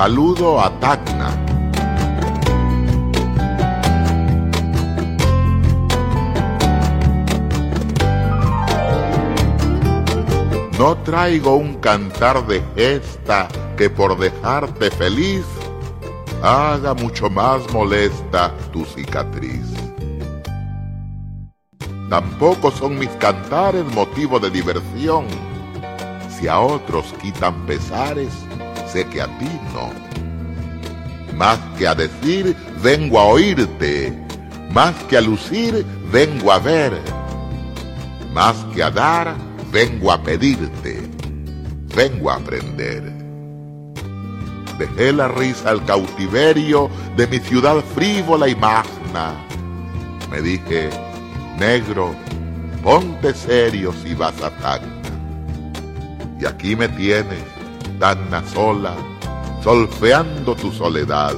saludo a Tacna. No traigo un cantar de gesta que por dejarte feliz haga mucho más molesta tu cicatriz. Tampoco son mis cantares motivo de diversión. Si a otros quitan pesares, sé que a ti no. Más que a decir, vengo a oírte. Más que a lucir, vengo a ver. Más que a dar, vengo a pedirte. Vengo a aprender. Dejé la risa al cautiverio de mi ciudad frívola y magna. Me dije, negro, ponte serio si vas a Tacna. Y aquí me tienes, Tacna sola, solfeando tu soledad.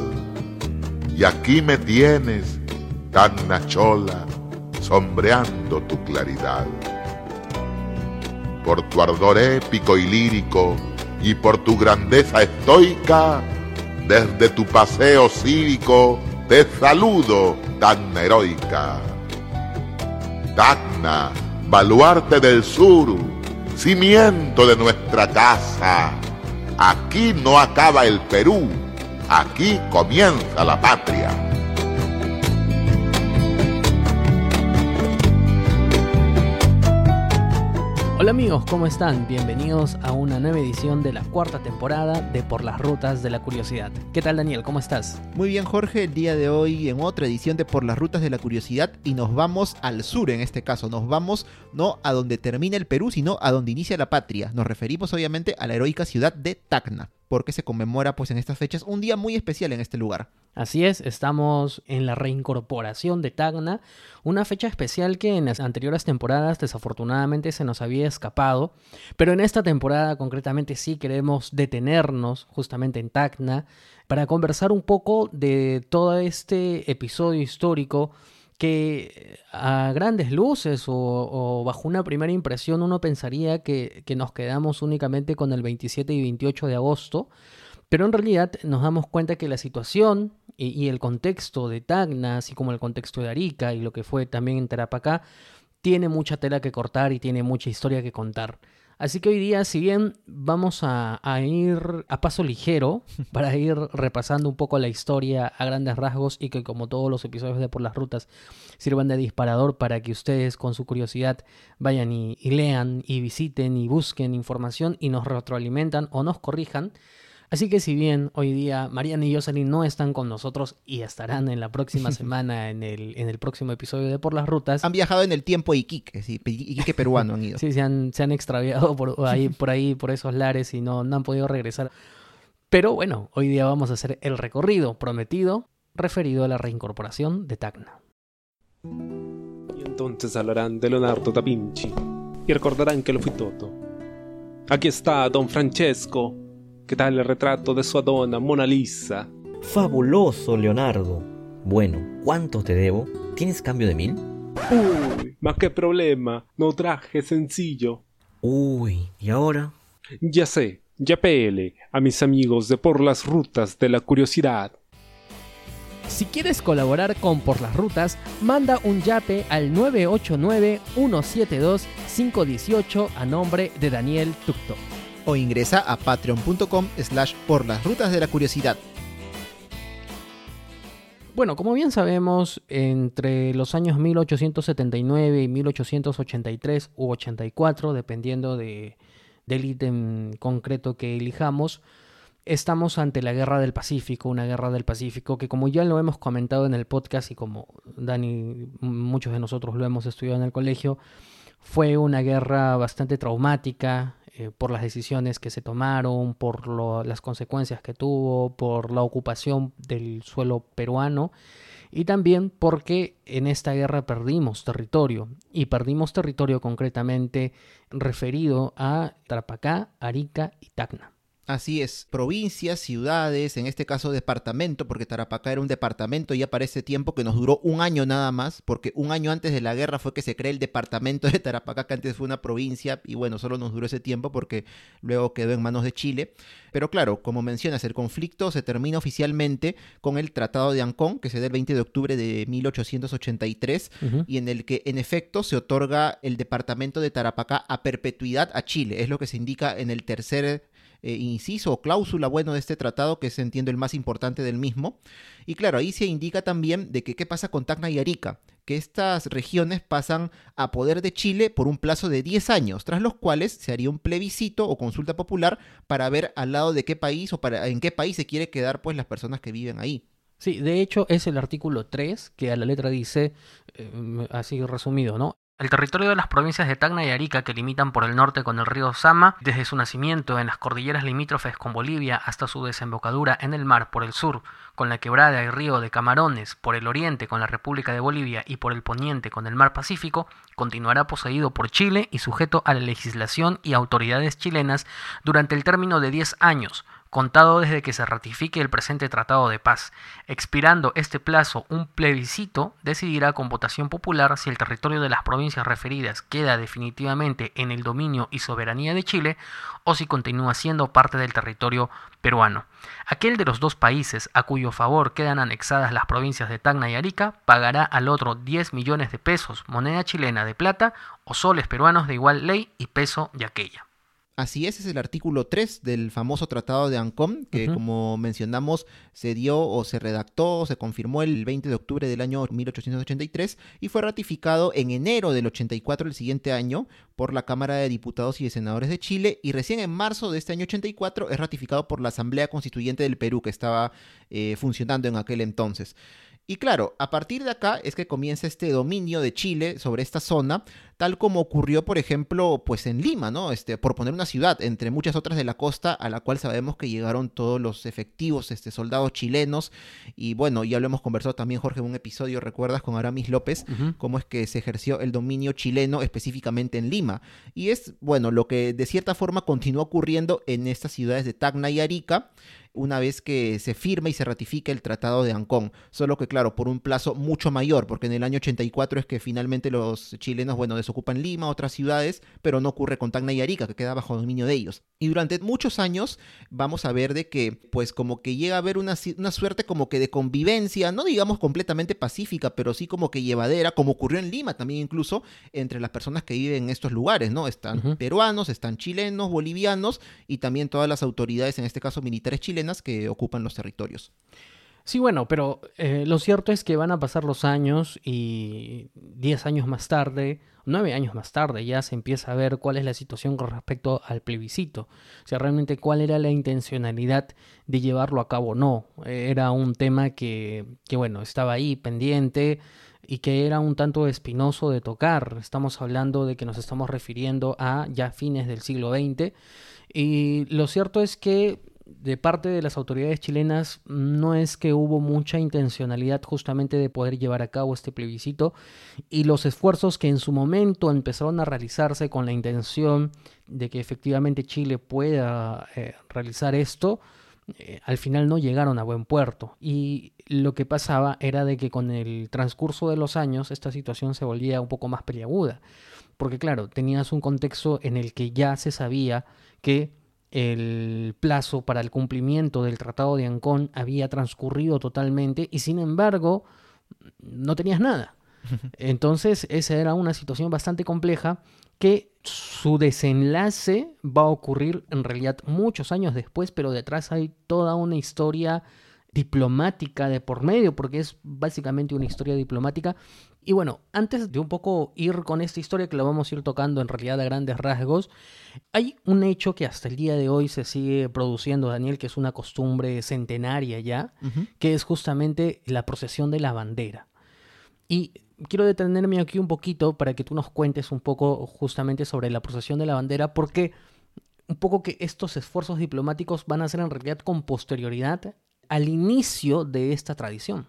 Y aquí me tienes, Tacna chola, sombreando tu claridad. Por tu ardor épico y lírico, y por tu grandeza estoica, desde tu paseo cívico, te saludo, Tacna heroica. Tacna, baluarte del sur, cimiento de nuestra casa. Aquí no acaba el Perú, aquí comienza la patria. Hola amigos, ¿cómo están? Bienvenidos a una nueva edición de la cuarta temporada de Por las Rutas de la Curiosidad. ¿Qué tal Daniel? ¿Cómo estás? Muy bien Jorge, el día de hoy en otra edición de Por las Rutas de la Curiosidad y nos vamos al sur en este caso, nos vamos no a donde termina el Perú, sino a donde inicia la patria. Nos referimos obviamente a la heroica ciudad de Tacna, porque se conmemora pues en estas fechas un día muy especial en este lugar. Así es, estamos en la reincorporación de Tacna, una fecha especial que en las anteriores temporadas desafortunadamente se nos había escapado, pero en esta temporada concretamente sí queremos detenernos justamente en Tacna para conversar un poco de todo este episodio histórico que a grandes luces o, bajo una primera impresión uno pensaría que, que nos quedamos únicamente con el 27 y 28 de agosto, pero en realidad nos damos cuenta que la situación y, y, el contexto de Tacna, así como el contexto de Arica y lo que fue también en Tarapacá, tiene mucha tela que cortar y tiene mucha historia que contar. Así que hoy día, si bien vamos a, a, ir a paso ligero para ir repasando un poco la historia a grandes rasgos y que como todos los episodios de Por las Rutas sirvan de disparador para que ustedes con su curiosidad vayan y, y lean y visiten y busquen información y nos retroalimentan o nos corrijan, Así que si bien hoy día Mariana y Jocelyn no están con nosotros y estarán en la próxima semana en el, en el próximo episodio de Por las Rutas. Han viajado en el tiempo Iquique, sí, Iquique peruano han ido. sí, se han, se han extraviado por ahí, por ahí, por esos lares y no, no han podido regresar. Pero bueno, hoy día vamos a hacer el recorrido prometido referido a la reincorporación de Tacna. Y entonces hablarán de Leonardo da Vinci y recordarán que lo fui todo. Aquí está Don Francesco, ¿Qué tal el retrato de su Adona, Mona Lisa? Fabuloso, Leonardo. Bueno, ¿cuánto te debo? ¿Tienes cambio de mil? Uy, más qué problema. No traje sencillo. Uy, ¿y ahora? Ya sé, ya pele a mis amigos de Por las Rutas de la Curiosidad. Si quieres colaborar con Por las Rutas, manda un yape al 989-172-518 a nombre de Daniel Tucto o ingresa a patreon.com slash por las rutas de la curiosidad. Bueno, como bien sabemos, entre los años 1879 y 1883 u 84, dependiendo de, del ítem concreto que elijamos, estamos ante la Guerra del Pacífico, una guerra del Pacífico que como ya lo hemos comentado en el podcast y como Dani, muchos de nosotros lo hemos estudiado en el colegio, fue una guerra bastante traumática, eh, por las decisiones que se tomaron, por las consecuencias que tuvo, por la ocupación del suelo peruano y también porque en esta guerra perdimos territorio y perdimos territorio concretamente referido a Tarapacá, Arica y Tacna. Así es, provincias, ciudades, en este caso departamento, porque Tarapacá era un departamento ya para ese tiempo que nos duró un año nada más, porque un año antes de la guerra fue que se creó el departamento de Tarapacá, que antes fue una provincia, y bueno, solo nos duró ese tiempo porque luego quedó en manos de Chile. Pero claro, como mencionas, el conflicto se termina oficialmente con el Tratado de Ancón, que se da el 20 de octubre de 1883, y en el que en efecto se otorga el departamento de Tarapacá a perpetuidad a Chile, es lo que se indica en el tercer eh, inciso o cláusula bueno de este tratado, que es entiendo el más importante del mismo. Y claro, ahí se indica también de que qué pasa con Tacna y Arica, que estas regiones pasan a poder de Chile por un plazo de 10 años, tras los cuales se haría un plebiscito o consulta popular para ver al lado de qué país o para en qué país se quiere quedar pues las personas que viven ahí. Sí, de hecho es el artículo 3 que a la letra dice, eh, así resumido, ¿no? El territorio de las provincias de Tacna y Arica, que limitan por el norte con el río Sama, desde su nacimiento en las cordilleras limítrofes con Bolivia hasta su desembocadura en el mar por el sur, con la quebrada y río de Camarones, por el oriente con la República de Bolivia y por el poniente con el mar Pacífico, continuará poseído por Chile y sujeto a la legislación y autoridades chilenas durante el término de 10 años, contado desde que se ratifique el presente tratado de paz. Expirando este plazo, un plebiscito decidirá con votación popular si el territorio de las provincias referidas queda definitivamente en el dominio y soberanía de Chile o si continúa siendo parte del territorio peruano. Aquel de los dos países a cuyo favor quedan anexadas las provincias de Tacna y Arica pagará al otro 10 millones de pesos, moneda chilena de plata o soles peruanos de igual ley y peso de aquella. Así es, es el artículo 3 del famoso Tratado de Ancón, que como mencionamos se dio o se redactó, se confirmó el 20 de octubre del año 1883 y fue ratificado en enero del 84 el siguiente año por la Cámara de Diputados y de Senadores de Chile y recién en marzo de este año 84 es ratificado por la Asamblea Constituyente del Perú que estaba eh, funcionando en aquel entonces. Y claro, a partir de acá es que comienza este dominio de Chile sobre esta zona, tal como ocurrió, por ejemplo, pues en Lima, ¿no? Este, por poner una ciudad, entre muchas otras de la costa, a la cual sabemos que llegaron todos los efectivos, este, soldados chilenos. Y bueno, ya lo hemos conversado también, Jorge, en un episodio, ¿recuerdas? Con Aramis López, cómo es que se ejerció el dominio chileno específicamente en Lima. Y es, bueno, lo que de cierta forma continúa ocurriendo en estas ciudades de Tacna y Arica una vez que se firma y se ratifica el Tratado de Ancón. Solo que, claro, por un plazo mucho mayor, porque en el año 84 es que finalmente los chilenos, bueno, desocupan Lima, otras ciudades, pero no ocurre con Tacna y Arica, que queda bajo dominio de ellos. Y durante muchos años vamos a ver de que, pues, como que llega a haber una, una suerte como que de convivencia, no digamos completamente pacífica, pero sí como que llevadera, como ocurrió en Lima también incluso, entre las personas que viven en estos lugares, ¿no? Están peruanos, están chilenos, bolivianos y también todas las autoridades, en este caso militares chilenos, que ocupan los territorios. Sí, bueno, pero eh, lo cierto es que van a pasar los años y 10 años más tarde, 9 años más tarde, ya se empieza a ver cuál es la situación con respecto al plebiscito. O sea, realmente cuál era la intencionalidad de llevarlo a cabo o no. Era un tema que, que, bueno, estaba ahí pendiente y que era un tanto espinoso de tocar. Estamos hablando de que nos estamos refiriendo a ya fines del siglo XX. Y lo cierto es que de parte de las autoridades chilenas no es que hubo mucha intencionalidad justamente de poder llevar a cabo este plebiscito y los esfuerzos que en su momento empezaron a realizarse con la intención de que efectivamente Chile pueda eh, realizar esto, eh, al final no llegaron a buen puerto. Y lo que pasaba era de que con el transcurso de los años esta situación se volvía un poco más peliaguda. Porque claro, tenías un contexto en el que ya se sabía que el plazo para el cumplimiento del Tratado de Ancón había transcurrido totalmente y sin embargo no tenías nada. Entonces esa era una situación bastante compleja que su desenlace va a ocurrir en realidad muchos años después, pero detrás hay toda una historia diplomática de por medio, porque es básicamente una historia diplomática. Y bueno, antes de un poco ir con esta historia que la vamos a ir tocando en realidad a grandes rasgos, hay un hecho que hasta el día de hoy se sigue produciendo, Daniel, que es una costumbre centenaria ya, que es justamente la procesión de la bandera. Y quiero detenerme aquí un poquito para que tú nos cuentes un poco justamente sobre la procesión de la bandera, porque un poco que estos esfuerzos diplomáticos van a ser en realidad con posterioridad al inicio de esta tradición.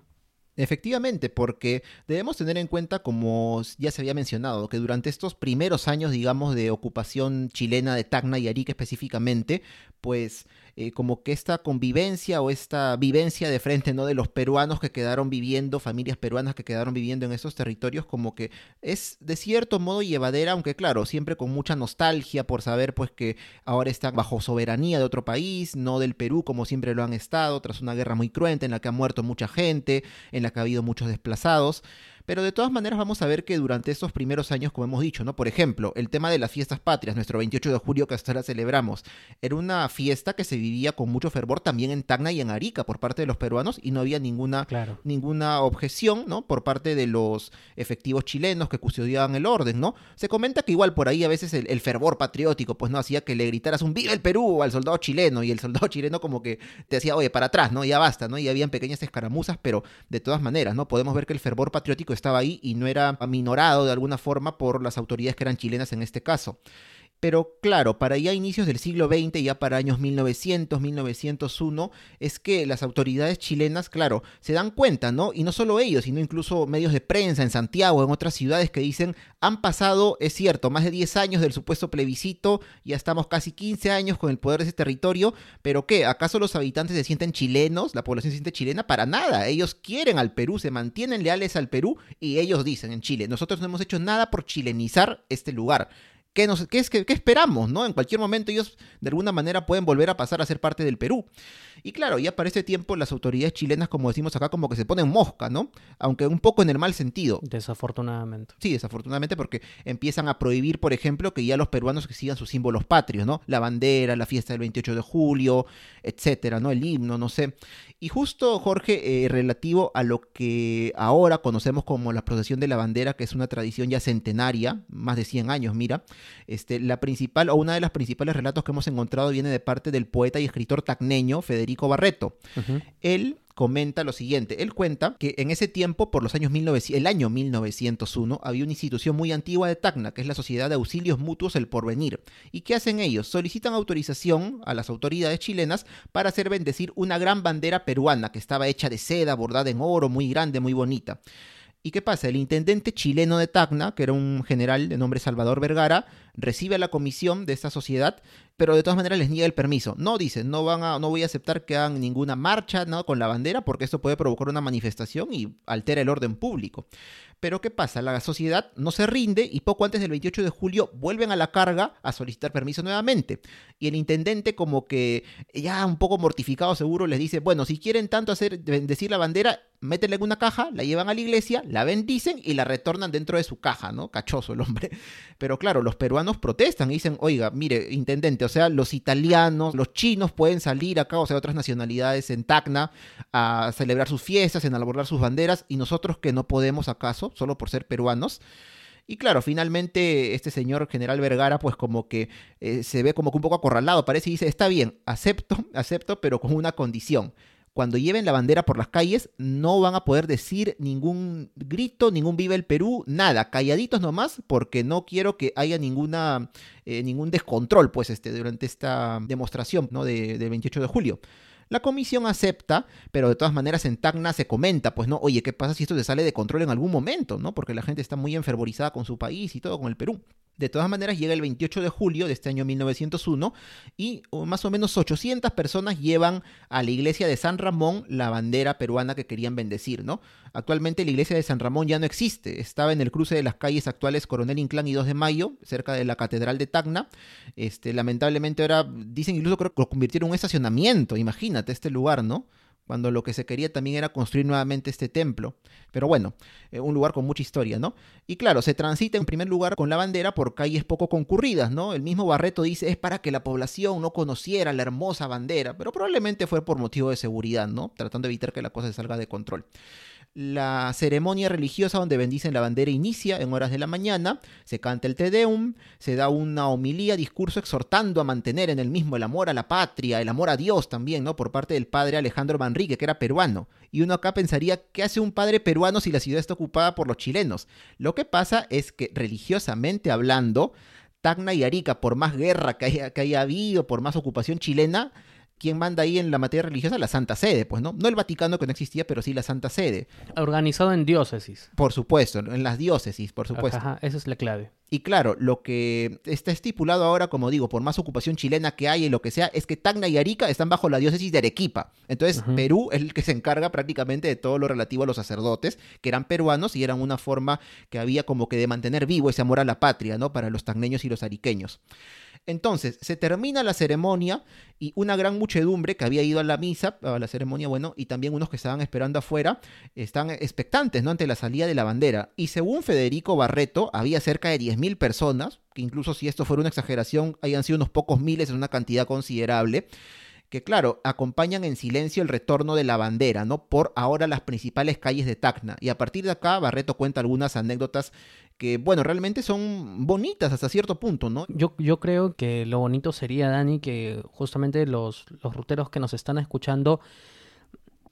Efectivamente, porque debemos tener en cuenta, como ya se había mencionado, que durante estos primeros años, digamos, de ocupación chilena de Tacna y Arica específicamente, pues eh, como que esta convivencia o esta vivencia de frente, ¿no? De los peruanos que quedaron viviendo, familias peruanas que quedaron viviendo en esos territorios, como que es de cierto modo llevadera, aunque claro, siempre con mucha nostalgia por saber pues que ahora están bajo soberanía de otro país, no del Perú como siempre lo han estado, tras una guerra muy cruenta en la que ha muerto mucha gente, en la que ha habido muchos desplazados. Pero de todas maneras vamos a ver que durante estos primeros años, como hemos dicho, ¿no? Por ejemplo, el tema de las fiestas patrias, nuestro 28 de julio que hasta ahora celebramos, era una fiesta que se vivía con mucho fervor también en Tacna y en Arica por parte de los peruanos y no había ninguna, Claro. ninguna objeción, ¿no? Por parte de los efectivos chilenos que custodiaban el orden, ¿no? Se comenta que igual por ahí a veces el, el fervor patriótico, pues no hacía que le gritaras un ¡Viva el Perú! al soldado chileno y el soldado chileno como que te decía, oye, para atrás, ¿no? Ya basta, ¿no? Y habían pequeñas escaramuzas, pero de todas maneras, ¿no? Podemos ver que el fervor patriótico estaba ahí y no era aminorado de alguna forma por las autoridades que eran chilenas en este caso. Pero claro, para ya inicios del siglo XX, ya para años 1900, 1901, es que las autoridades chilenas, claro, se dan cuenta, ¿no? Y no solo ellos, sino incluso medios de prensa en Santiago, en otras ciudades que dicen, han pasado, es cierto, más de 10 años del supuesto plebiscito, ya estamos casi 15 años con el poder de ese territorio, pero ¿qué? ¿Acaso los habitantes se sienten chilenos? ¿La población se siente chilena? Para nada, ellos quieren al Perú, se mantienen leales al Perú y ellos dicen en Chile, nosotros no hemos hecho nada por chilenizar este lugar. ¿Qué, nos, qué, es, qué, qué esperamos? ¿no? En cualquier momento ellos de alguna manera pueden volver a pasar a ser parte del Perú. Y claro, ya para este tiempo las autoridades chilenas, como decimos acá, como que se ponen mosca, ¿no? Aunque un poco en el mal sentido. Desafortunadamente. Sí, desafortunadamente porque empiezan a prohibir, por ejemplo, que ya los peruanos que sigan sus símbolos patrios, ¿no? La bandera, la fiesta del 28 de julio, etcétera, ¿no? El himno, no sé. Y justo, Jorge, eh, relativo a lo que ahora conocemos como la procesión de la bandera, que es una tradición ya centenaria, más de 100 años, mira, este, la principal o una de las principales relatos que hemos encontrado viene de parte del poeta y escritor tacneño Federico Barreto. Ujú. Él comenta lo siguiente, él cuenta que en ese tiempo, por los años 1900, el año 1901, había una institución muy antigua de Tacna, que es la Sociedad de Auxilios Mutuos El Porvenir. ¿Y qué hacen ellos? Solicitan autorización a las autoridades chilenas para hacer bendecir una gran bandera peruana que estaba hecha de seda, bordada en oro, muy grande, muy bonita. ¿Y qué pasa? El intendente chileno de Tacna, que era un general de nombre Salvador Vergara, recibe a la comisión de esta sociedad, pero de todas maneras les niega el permiso. No dice, no van a, no voy a aceptar que hagan ninguna marcha con la bandera, porque esto puede provocar una manifestación y altera el orden público. Pero ¿qué pasa? La sociedad no se rinde y poco antes del 28 de julio vuelven a la carga a solicitar permiso nuevamente. Y el intendente como que ya un poco mortificado seguro les dice, bueno, si quieren tanto hacer bendecir la bandera, métenla en una caja, la llevan a la iglesia, la bendicen y la retornan dentro de su caja, ¿no? Cachoso el hombre. Pero claro, los peruanos protestan y dicen, oiga, mire, intendente, o sea, los italianos, los chinos pueden salir acá, o sea, otras nacionalidades en Tacna a celebrar sus fiestas, en abordar sus banderas, y nosotros que no podemos acaso, solo por ser peruanos. Y claro, finalmente este señor general Vergara pues como que eh, se ve como que un poco acorralado, parece y dice, está bien, acepto, acepto, pero con una condición. Cuando lleven la bandera por las calles no van a poder decir ningún grito, ningún viva el Perú, nada, calladitos nomás, porque no quiero que haya eh, ningún descontrol pues este, durante esta demostración ¿no? de, del 28 de julio. La comisión acepta, pero de todas maneras en Tacna se comenta, pues no, oye, ¿qué pasa si esto se sale de control en algún momento? ¿no? Porque la gente está muy enfervorizada con su país y todo, con el Perú. De todas maneras, llega el 28 de julio de este año 1901 y más o menos 800 personas llevan a la iglesia de San Ramón la bandera peruana que querían bendecir, ¿no? Actualmente la iglesia de San Ramón ya no existe, estaba en el cruce de las calles actuales Coronel Inclán y 2 de Mayo, cerca de la Catedral de Tacna. Este, lamentablemente ahora dicen incluso creo que lo convirtieron en un estacionamiento, imagínate este lugar, ¿no? Cuando lo que se quería también era construir nuevamente este templo. Pero bueno, eh, un lugar con mucha historia, ¿no? Y claro, se transita en primer lugar con la bandera por calles poco concurridas, ¿no? El mismo Barreto dice es para que la población no conociera la hermosa bandera, pero probablemente fue por motivo de seguridad, ¿no? Tratando de evitar que la cosa se salga de control. La ceremonia religiosa donde bendicen la bandera inicia en horas de la mañana, se canta el Te Deum, se da una homilía, discurso exhortando a mantener en el mismo el amor a la patria, el amor a Dios también, ¿no? Por parte del padre Alejandro Manrique, que era peruano. Y uno acá pensaría, ¿qué hace un padre peruano si la ciudad está ocupada por los chilenos? Lo que pasa es que religiosamente hablando, Tacna y Arica, por más guerra que haya, que haya habido, por más ocupación chilena, ¿quién manda ahí en la materia religiosa? La Santa Sede, pues, ¿no? No el Vaticano que no existía, pero sí la Santa Sede. Organizado en diócesis. Por supuesto, en las diócesis, por supuesto. Ajá, esa es la clave. Y claro, lo que está estipulado ahora, como digo, por más ocupación chilena que haya y lo que sea, es que Tacna y Arica están bajo la diócesis de Arequipa. Entonces. Perú es el que se encarga prácticamente de todo lo relativo a los sacerdotes, que eran peruanos y eran una forma que había como que de mantener vivo ese amor a la patria, ¿no? Para los tacneños y los ariqueños. Entonces, se termina la ceremonia y una gran muchedumbre que había ido a la misa, a la ceremonia, bueno, y también unos que estaban esperando afuera, están expectantes, ¿no? Ante la salida de la bandera. Y según Federico Barreto, había cerca de 10.000 personas, que incluso si esto fuera una exageración, hayan sido unos pocos miles, es una cantidad considerable que claro, acompañan en silencio el retorno de la bandera, ¿no? Por ahora las principales calles de Tacna. Y a partir de acá, Barreto cuenta algunas anécdotas que, bueno, realmente son bonitas hasta cierto punto, ¿no? Yo, yo creo que lo bonito sería, Dani, que justamente los, los ruteros que nos están escuchando,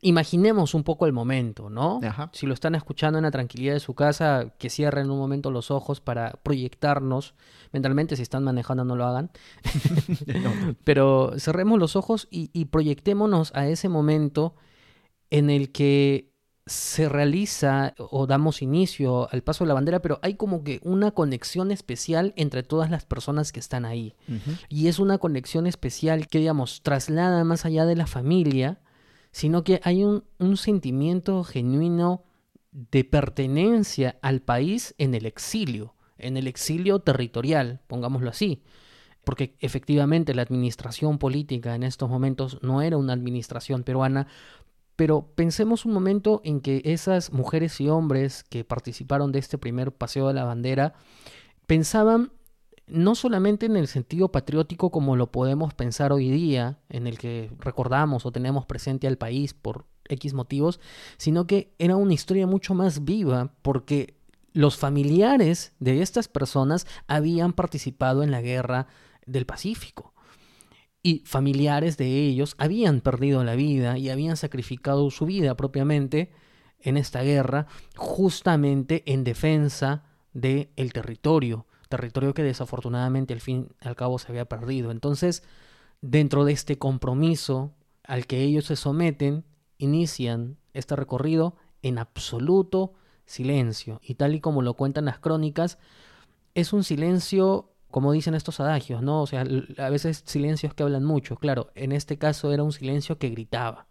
imaginemos un poco el momento, ¿no? Ajá. Si lo están escuchando en la tranquilidad de su casa, que cierren un momento los ojos para proyectarnos mentalmente, si están manejando no lo hagan, pero cerremos los ojos y, y proyectémonos a ese momento en el que se realiza o damos inicio al paso de la bandera, pero hay como que una conexión especial entre todas las personas que están ahí. Y es una conexión especial que, digamos, traslada más allá de la familia, sino que hay un, un sentimiento genuino de pertenencia al país en el exilio, en el exilio territorial, pongámoslo así. Porque efectivamente la administración política en estos momentos no era una administración peruana, pero pensemos un momento en que esas mujeres y hombres que participaron de este primer paseo de la bandera pensaban no solamente en el sentido patriótico como lo podemos pensar hoy día, en el que recordamos o tenemos presente al país por X motivos, sino que era una historia mucho más viva porque los familiares de estas personas habían participado en la guerra del Pacífico. Y familiares de ellos habían perdido la vida y habían sacrificado su vida propiamente en esta guerra, justamente en defensa del territorio, territorio que desafortunadamente al fin y al cabo se había perdido. Entonces, dentro de este compromiso al que ellos se someten, inician este recorrido en absoluto silencio. Y tal y como lo cuentan las crónicas, es un silencio, como dicen estos adagios, ¿no? O sea, a veces silencios que hablan mucho. Claro, en este caso era un silencio que gritaba.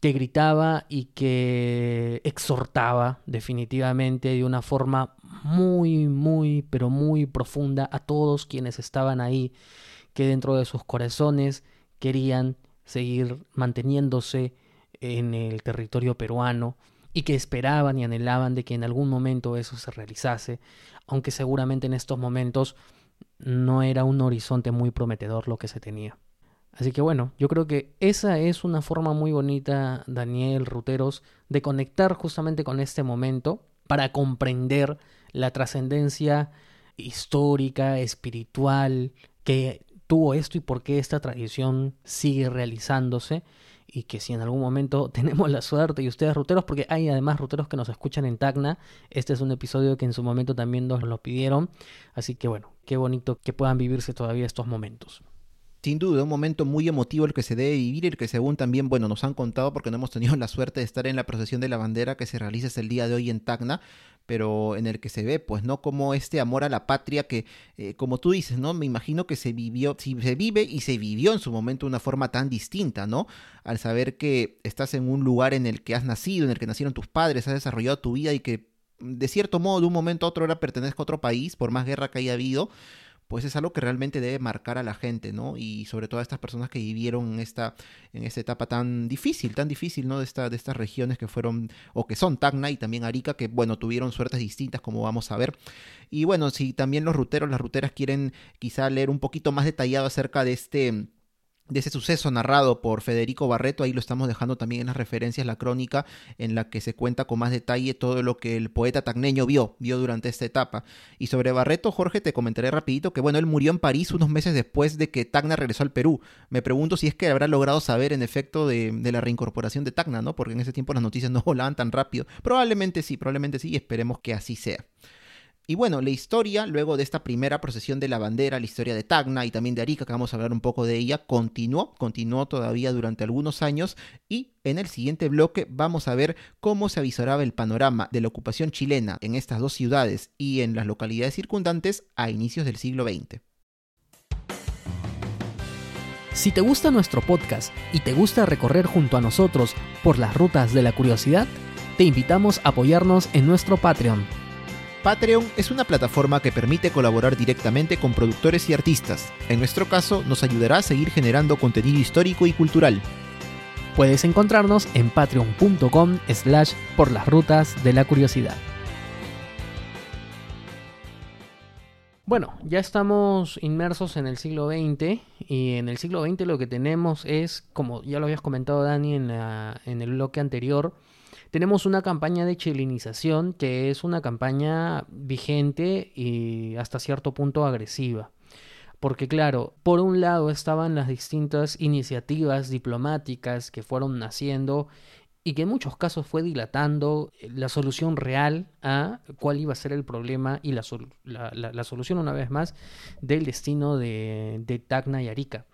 Que gritaba y que exhortaba definitivamente de una forma muy, muy, pero muy profunda a todos quienes estaban ahí, que dentro de sus corazones querían seguir manteniéndose en el territorio peruano y que esperaban y anhelaban de que en algún momento eso se realizase, aunque seguramente en estos momentos no era un horizonte muy prometedor lo que se tenía. Así que bueno, yo creo que esa es una forma muy bonita, Daniel Ruteros, de conectar justamente con este momento para comprender la trascendencia histórica, espiritual que tuvo esto y por qué esta tradición sigue realizándose y que si en algún momento tenemos la suerte y ustedes ruteros, porque hay además ruteros que nos escuchan en Tacna, este es un episodio que en su momento también nos lo pidieron, así que bueno, qué bonito que puedan vivirse todavía estos momentos. Sin duda, un momento muy emotivo el que se debe vivir, el que según también, bueno, nos han contado porque no hemos tenido la suerte de estar en la procesión de la bandera que se realiza hasta el día de hoy en Tacna, pero en el que se ve, pues, ¿no? Como este amor a la patria que, eh, como tú dices, ¿no? Me imagino que se vivió, si se vive y se vivió en su momento de una forma tan distinta, ¿no? Al saber que estás en un lugar en el que has nacido, en el que nacieron tus padres, has desarrollado tu vida y que de cierto modo de un momento a otro ahora pertenezca a otro país, por más guerra que haya habido, pues es algo que realmente debe marcar a la gente, ¿no? Y sobre todo a estas personas que vivieron en esta, en esta etapa tan difícil, tan difícil, ¿no? De, esta, de estas regiones que fueron, o que son Tacna y también Arica, que, bueno, tuvieron suertes distintas, como vamos a ver. Y bueno, si también los ruteros, las ruteras quieren quizá leer un poquito más detallado acerca de este de ese suceso narrado por Federico Barreto, ahí lo estamos dejando también en las referencias, la crónica en la que se cuenta con más detalle todo lo que el poeta tacneño vio, vio durante esta etapa. Y sobre Barreto, Jorge, te comentaré rapidito que bueno, él murió en París unos meses después de que Tacna regresó al Perú. Me pregunto si es que habrá logrado saber en efecto de, de la reincorporación de Tacna, ¿no? Porque en ese tiempo las noticias no volaban tan rápido. Probablemente sí, probablemente sí, y esperemos que así sea. Y bueno, la historia, luego de esta primera procesión de la bandera, la historia de Tacna y también de Arica, que vamos a hablar un poco de ella, continuó, continuó todavía durante algunos años y en el siguiente bloque vamos a ver cómo se avisoraba el panorama de la ocupación chilena en estas dos ciudades y en las localidades circundantes a inicios del siglo XX. Si te gusta nuestro podcast y te gusta recorrer junto a nosotros por las rutas de la curiosidad, te invitamos a apoyarnos en nuestro Patreon Patreon es una plataforma que permite colaborar directamente con productores y artistas. En nuestro caso, nos ayudará a seguir generando contenido histórico y cultural. Puedes encontrarnos en patreon.com slash por las rutas de la curiosidad. Bueno, ya estamos inmersos en el siglo XX y en el siglo XX lo que tenemos es, como ya lo habías comentado Dani en, en el bloque anterior, tenemos una campaña de chilenización que es una campaña vigente y hasta cierto punto agresiva. Porque claro, por un lado estaban las distintas iniciativas diplomáticas que fueron naciendo y que en muchos casos fue dilatando la solución real a cuál iba a ser el problema y la, solución una vez más del destino de, de Tacna y Arica.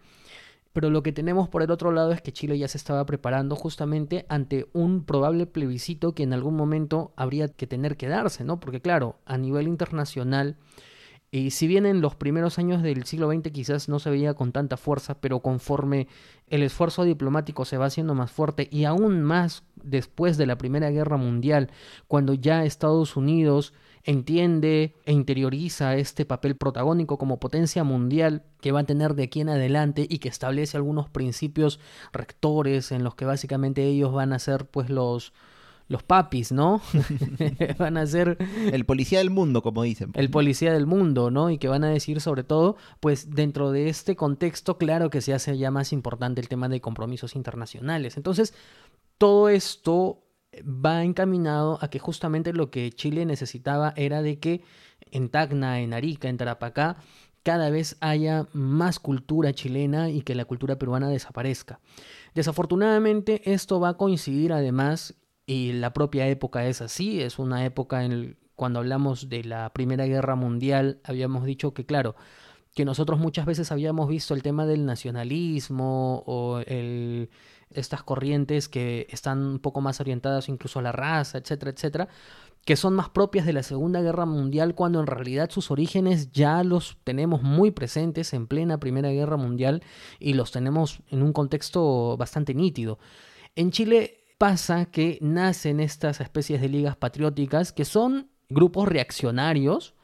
Pero lo que tenemos por el otro lado es que Chile ya se estaba preparando justamente ante un probable plebiscito que en algún momento habría que tener que darse, ¿no? Porque claro, a nivel internacional, y si bien en los primeros años del siglo XX quizás no se veía con tanta fuerza, pero conforme el esfuerzo diplomático se va haciendo más fuerte y aún más después de la Primera Guerra Mundial, cuando ya Estados Unidos entiende e interioriza este papel protagónico como potencia mundial que va a tener de aquí en adelante y que establece algunos principios rectores en los que básicamente ellos van a ser pues los los papis, ¿no? van a ser el policía del mundo, como dicen. El policía del mundo, ¿no? Y que van a decir sobre todo, pues dentro de este contexto, claro que se hace ya más importante el tema de compromisos internacionales. Entonces, todo esto va encaminado a que justamente lo que Chile necesitaba era de que en Tacna, en Arica, en Tarapacá, cada vez haya más cultura chilena y que la cultura peruana desaparezca. Desafortunadamente esto va a coincidir además, y la propia época es así, es una época en cuando hablamos de la Primera Guerra Mundial, habíamos dicho que claro, que nosotros muchas veces habíamos visto el tema del nacionalismo o el estas corrientes que están un poco más orientadas incluso a la raza, etcétera, etcétera, que son más propias de la Segunda Guerra Mundial cuando en realidad sus orígenes ya los tenemos muy presentes en plena Primera Guerra Mundial y los tenemos en un contexto bastante nítido. En Chile pasa que nacen estas especies de ligas patrióticas que son grupos reaccionarios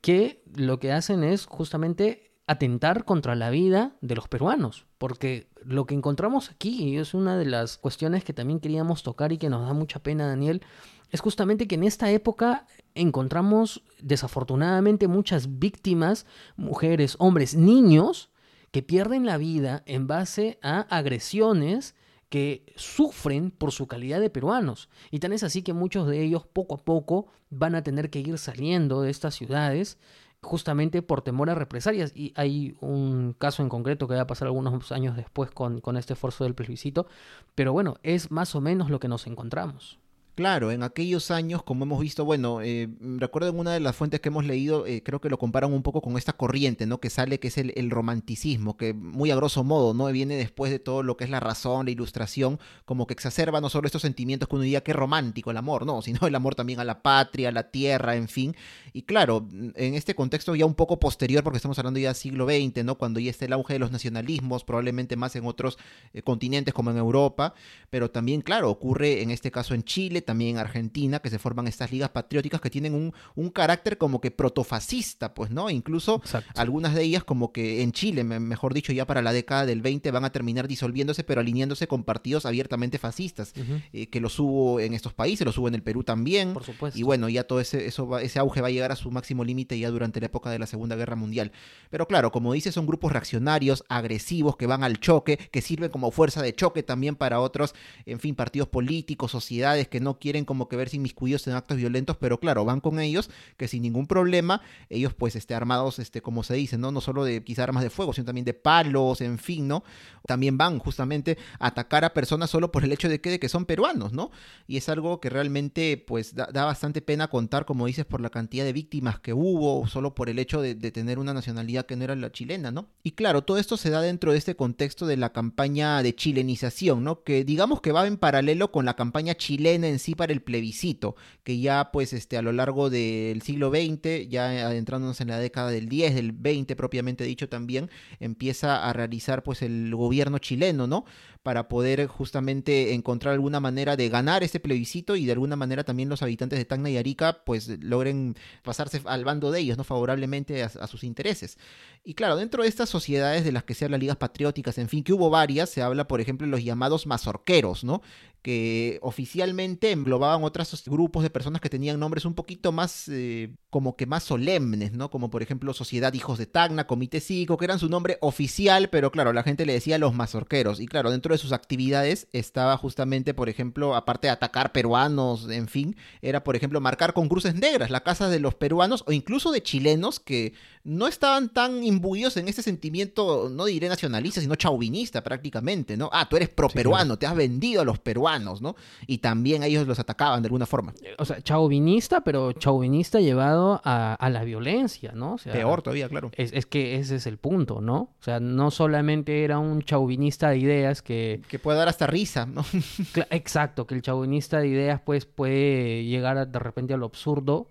que lo que hacen es justamente atentar contra la vida de los peruanos, porque lo que encontramos aquí, y es una de las cuestiones que también queríamos tocar y que nos da mucha pena, Daniel, es justamente que en esta época encontramos desafortunadamente muchas víctimas, mujeres, hombres, niños, que pierden la vida en base a agresiones que sufren por su calidad de peruanos. Y tan es así que muchos de ellos poco a poco van a tener que ir saliendo de estas ciudades justamente por temor a represalias. Y hay un caso en concreto que va a pasar algunos años después con, con este esfuerzo del plebiscito, pero bueno, es más o menos lo que nos encontramos. Claro, en aquellos años, como hemos visto, bueno, eh, recuerdo en una de las fuentes que hemos leído, eh, creo que lo comparan un poco con esta corriente, ¿no? Que sale, que es el, romanticismo, que muy a grosso modo, ¿no? Viene después de todo lo que es la razón, la ilustración, como que exacerba no solo estos sentimientos que uno diría que es romántico el amor, no, sino el amor también a la patria, a la tierra, en fin. Y claro, en este contexto ya un poco posterior, porque estamos hablando ya del siglo XX, ¿no? Cuando ya está el auge de los nacionalismos, probablemente más en otros eh, continentes como en Europa, pero también, claro, ocurre en este caso en Chile, también en Argentina, que se forman estas ligas patrióticas que tienen un, un carácter como que protofascista, pues, ¿no? Incluso algunas de ellas como que en Chile, mejor dicho, ya para la década del 20 van a terminar disolviéndose, pero alineándose con partidos abiertamente fascistas, eh, que los hubo en estos países, los hubo en el Perú también. Por supuesto. Y bueno, ya todo ese, eso ese auge va a llegar a su máximo límite ya durante la época de la Segunda Guerra Mundial. Pero claro, como dice, son grupos reaccionarios, agresivos, que van al choque, que sirven como fuerza de choque también para otros, en fin, partidos políticos, sociedades que no quieren como que verse inmiscuidos en actos violentos, pero claro, van con ellos, que sin ningún problema, ellos pues este, armados, este, como se dice, ¿no? No solo de quizá armas de fuego, sino también de palos, en fin, ¿no? También van justamente a atacar a personas solo por el hecho de que, de que son peruanos, ¿no? Y es algo que realmente pues da, da bastante pena contar, como dices, por la cantidad de víctimas que hubo, solo por el hecho de, de tener una nacionalidad que no era la chilena, ¿no? Y claro, todo esto se da dentro de este contexto de la campaña de chilenización, ¿no? Que digamos que va en paralelo con la campaña chilena en sí para el plebiscito, que ya pues este a lo largo del siglo XX, ya adentrándonos en la década del 10, del 20 propiamente dicho también, empieza a realizar pues el gobierno chileno, ¿no? Para poder justamente encontrar alguna manera de ganar ese plebiscito y de alguna manera también los habitantes de Tacna y Arica pues logren pasarse al bando de ellos, ¿no? Favorablemente a, a sus intereses. Y claro, dentro de estas sociedades de las que se habla, ligas patrióticas, en fin, que hubo varias, se habla, por ejemplo, de los llamados mazorqueros, ¿no? Que oficialmente englobaban otros grupos de personas que tenían nombres un poquito más, eh, como que más solemnes, ¿no? Como por ejemplo Sociedad Hijos de Tacna, Comité Cívico, que eran su nombre oficial, pero claro, la gente le decía los mazorqueros. Y claro, dentro de sus actividades estaba justamente, por ejemplo, aparte de atacar peruanos, en fin, era, por ejemplo, marcar con cruces negras la casa de los peruanos o incluso de chilenos que no estaban tan imbuidos en ese sentimiento, no diré nacionalista, sino chauvinista prácticamente, ¿no? Ah, tú eres pro-peruano, sí, te has vendido a los peruanos, ¿no? Y también ellos los atacaban de alguna forma. O sea, chauvinista, pero chauvinista llevado a, a la violencia, ¿no? O sea, Peor todavía, claro. Es, es, que ese es el punto, ¿no? O sea, no solamente era un chauvinista de ideas que... Que puede dar hasta risa, ¿no? Exacto, que el chauvinista de ideas pues puede llegar de repente a lo absurdo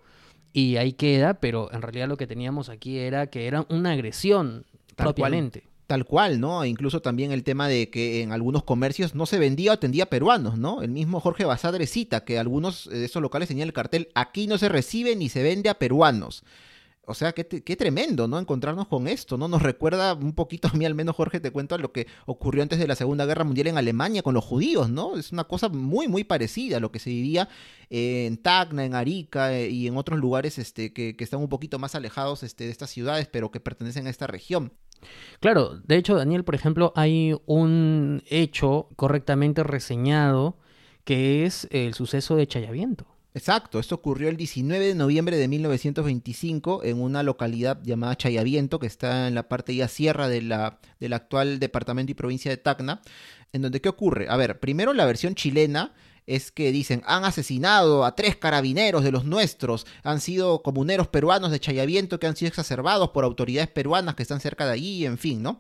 y ahí queda, pero en realidad lo que teníamos aquí era que era una agresión Tal propiamente. Cual. Tal cual, ¿no? Incluso también el tema de que en algunos comercios no se vendía o atendía peruanos, ¿no? El mismo Jorge Basadre cita que algunos de esos locales tenían el cartel, aquí no se recibe ni se vende a peruanos. O sea, qué, qué, tremendo, ¿no? Encontrarnos con esto, ¿no? Nos recuerda un poquito a mí, al menos Jorge, te cuento lo que ocurrió antes de la Segunda Guerra Mundial en Alemania con los judíos, ¿no? Es una cosa muy, muy parecida a lo que se vivía en Tacna, en Arica eh, y en otros lugares este, que, que, están un poquito más alejados este, de estas ciudades, pero que pertenecen a esta región. Claro, de hecho, Daniel, por ejemplo, hay un hecho correctamente reseñado que es el suceso de Chayaviento. Exacto, esto ocurrió el 19 de noviembre de 1925 en una localidad llamada Chayaviento, que está en la parte ya sierra de la, del actual departamento y provincia de Tacna, en donde ¿qué ocurre? A ver, primero la versión chilena es que dicen, han asesinado a tres carabineros de los nuestros, han sido comuneros peruanos de Chayaviento que han sido exacerbados por autoridades peruanas que están cerca de allí, en fin, ¿no?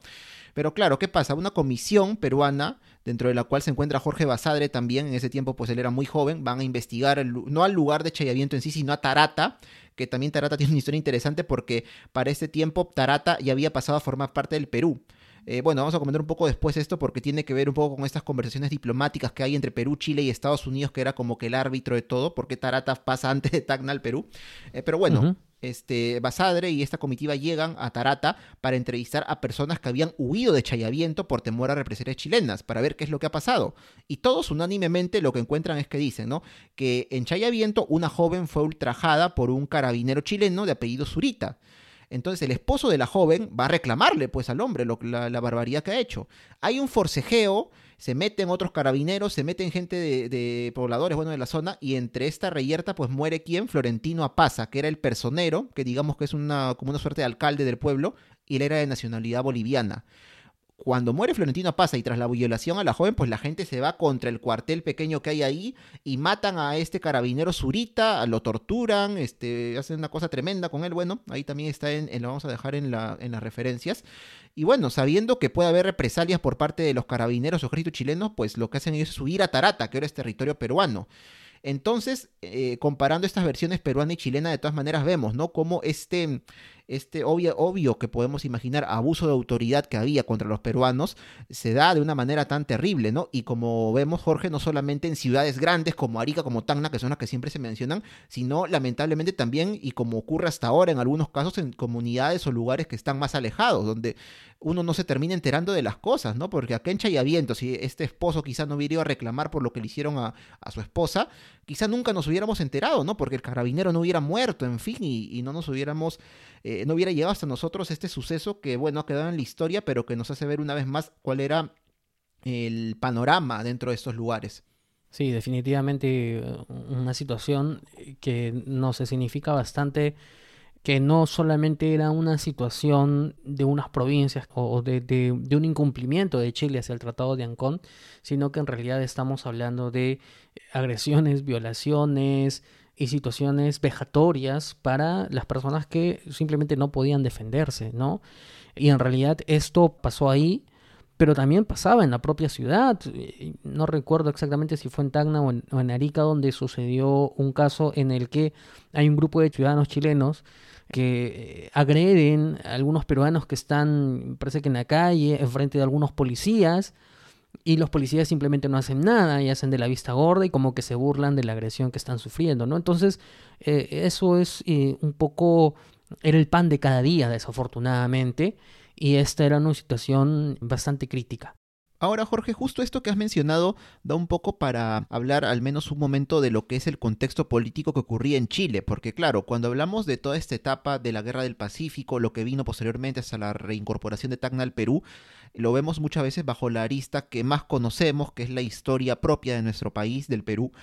Pero claro, ¿qué pasa? Una comisión peruana, dentro de la cual se encuentra Jorge Basadre también, en ese tiempo pues él era muy joven, van a investigar no al lugar de Chayaviento en sí, sino a Tarata, que también Tarata tiene una historia interesante porque para ese tiempo Tarata ya había pasado a formar parte del Perú. Eh, bueno, vamos a comentar un poco después esto porque tiene que ver un poco con estas conversaciones diplomáticas que hay entre Perú, Chile y Estados Unidos, que era como que el árbitro de todo, porque Tarata pasa antes de Tacna al Perú. Eh, pero bueno. Este, Basadre y esta comitiva llegan a Tarata para entrevistar a personas que habían huido de Chayaviento por temor a represalias chilenas, para ver qué es lo que ha pasado. Y todos unánimemente lo que encuentran es que dicen, ¿no? Que en Chayaviento una joven fue ultrajada por un carabinero chileno de apellido Zurita. Entonces el esposo de la joven va a reclamarle pues al hombre lo, la, la, barbaridad que ha hecho. Hay un forcejeo, se meten otros carabineros, se meten gente de, pobladores, bueno, de la zona, y entre esta reyerta pues muere quien? Florentino Apaza, que era el personero, que digamos que es una, como una suerte de alcalde del pueblo, y él era de nacionalidad boliviana. Cuando muere Florentino Pasa y tras la violación a la joven, pues la gente se va contra el cuartel pequeño que hay ahí y matan a este carabinero Zurita, lo torturan, este, hacen una cosa tremenda con él. Bueno, ahí también está, en lo vamos a dejar en, la, en las referencias. Y bueno, sabiendo que puede haber represalias por parte de los carabineros o ejércitos chilenos, pues lo que hacen ellos es subir a Tarata, que ahora es territorio peruano. Entonces, eh, comparando estas versiones peruana y chilena, de todas maneras vemos, ¿no? Como este, este obvio, obvio que podemos imaginar abuso de autoridad que había contra los peruanos se da de una manera tan terrible, ¿no? Y como vemos, Jorge, no solamente en ciudades grandes como Arica, como Tacna, que son las que siempre se mencionan, sino lamentablemente también, y como ocurre hasta ahora en algunos casos, en comunidades o lugares que están más alejados, donde uno no se termina enterando de las cosas, ¿no? Porque acá en Chayaviento, si este esposo quizá no hubiera ido a reclamar por lo que le hicieron a, a, su esposa, quizá nunca nos hubiéramos enterado, ¿no? Porque el carabinero no hubiera muerto, en fin, y, y no nos hubiéramos, eh, no hubiera llegado hasta nosotros este suceso que, bueno, ha quedado en la historia, pero que nos hace ver una vez más cuál era el panorama dentro de estos lugares. Sí, definitivamente eh, una situación que no se significa bastante que no solamente era una situación de unas provincias o de, un incumplimiento de Chile hacia el Tratado de Ancón, sino que en realidad estamos hablando de agresiones, violaciones y situaciones vejatorias para las personas que simplemente no podían defenderse, ¿no? Y en realidad esto pasó ahí, pero también pasaba en la propia ciudad. No recuerdo exactamente si fue en Tacna o en, o en Arica donde sucedió un caso en el que hay un grupo de ciudadanos chilenos que eh, agreden a algunos peruanos que están, parece que en la calle, enfrente de algunos policías, y los policías simplemente no hacen nada y hacen de la vista gorda y como que se burlan de la agresión que están sufriendo, ¿no? Entonces, eh, eso es eh, un poco, era el pan de cada día, desafortunadamente, y esta era una situación bastante crítica. Ahora, Jorge, justo esto que has mencionado da un poco para hablar al menos un momento de lo que es el contexto político que ocurría en Chile, porque claro, cuando hablamos de toda esta etapa de la Guerra del Pacífico, lo que vino posteriormente hasta la reincorporación de Tacna al Perú, lo vemos muchas veces bajo la arista que más conocemos, que es la historia propia de nuestro país, del Perú,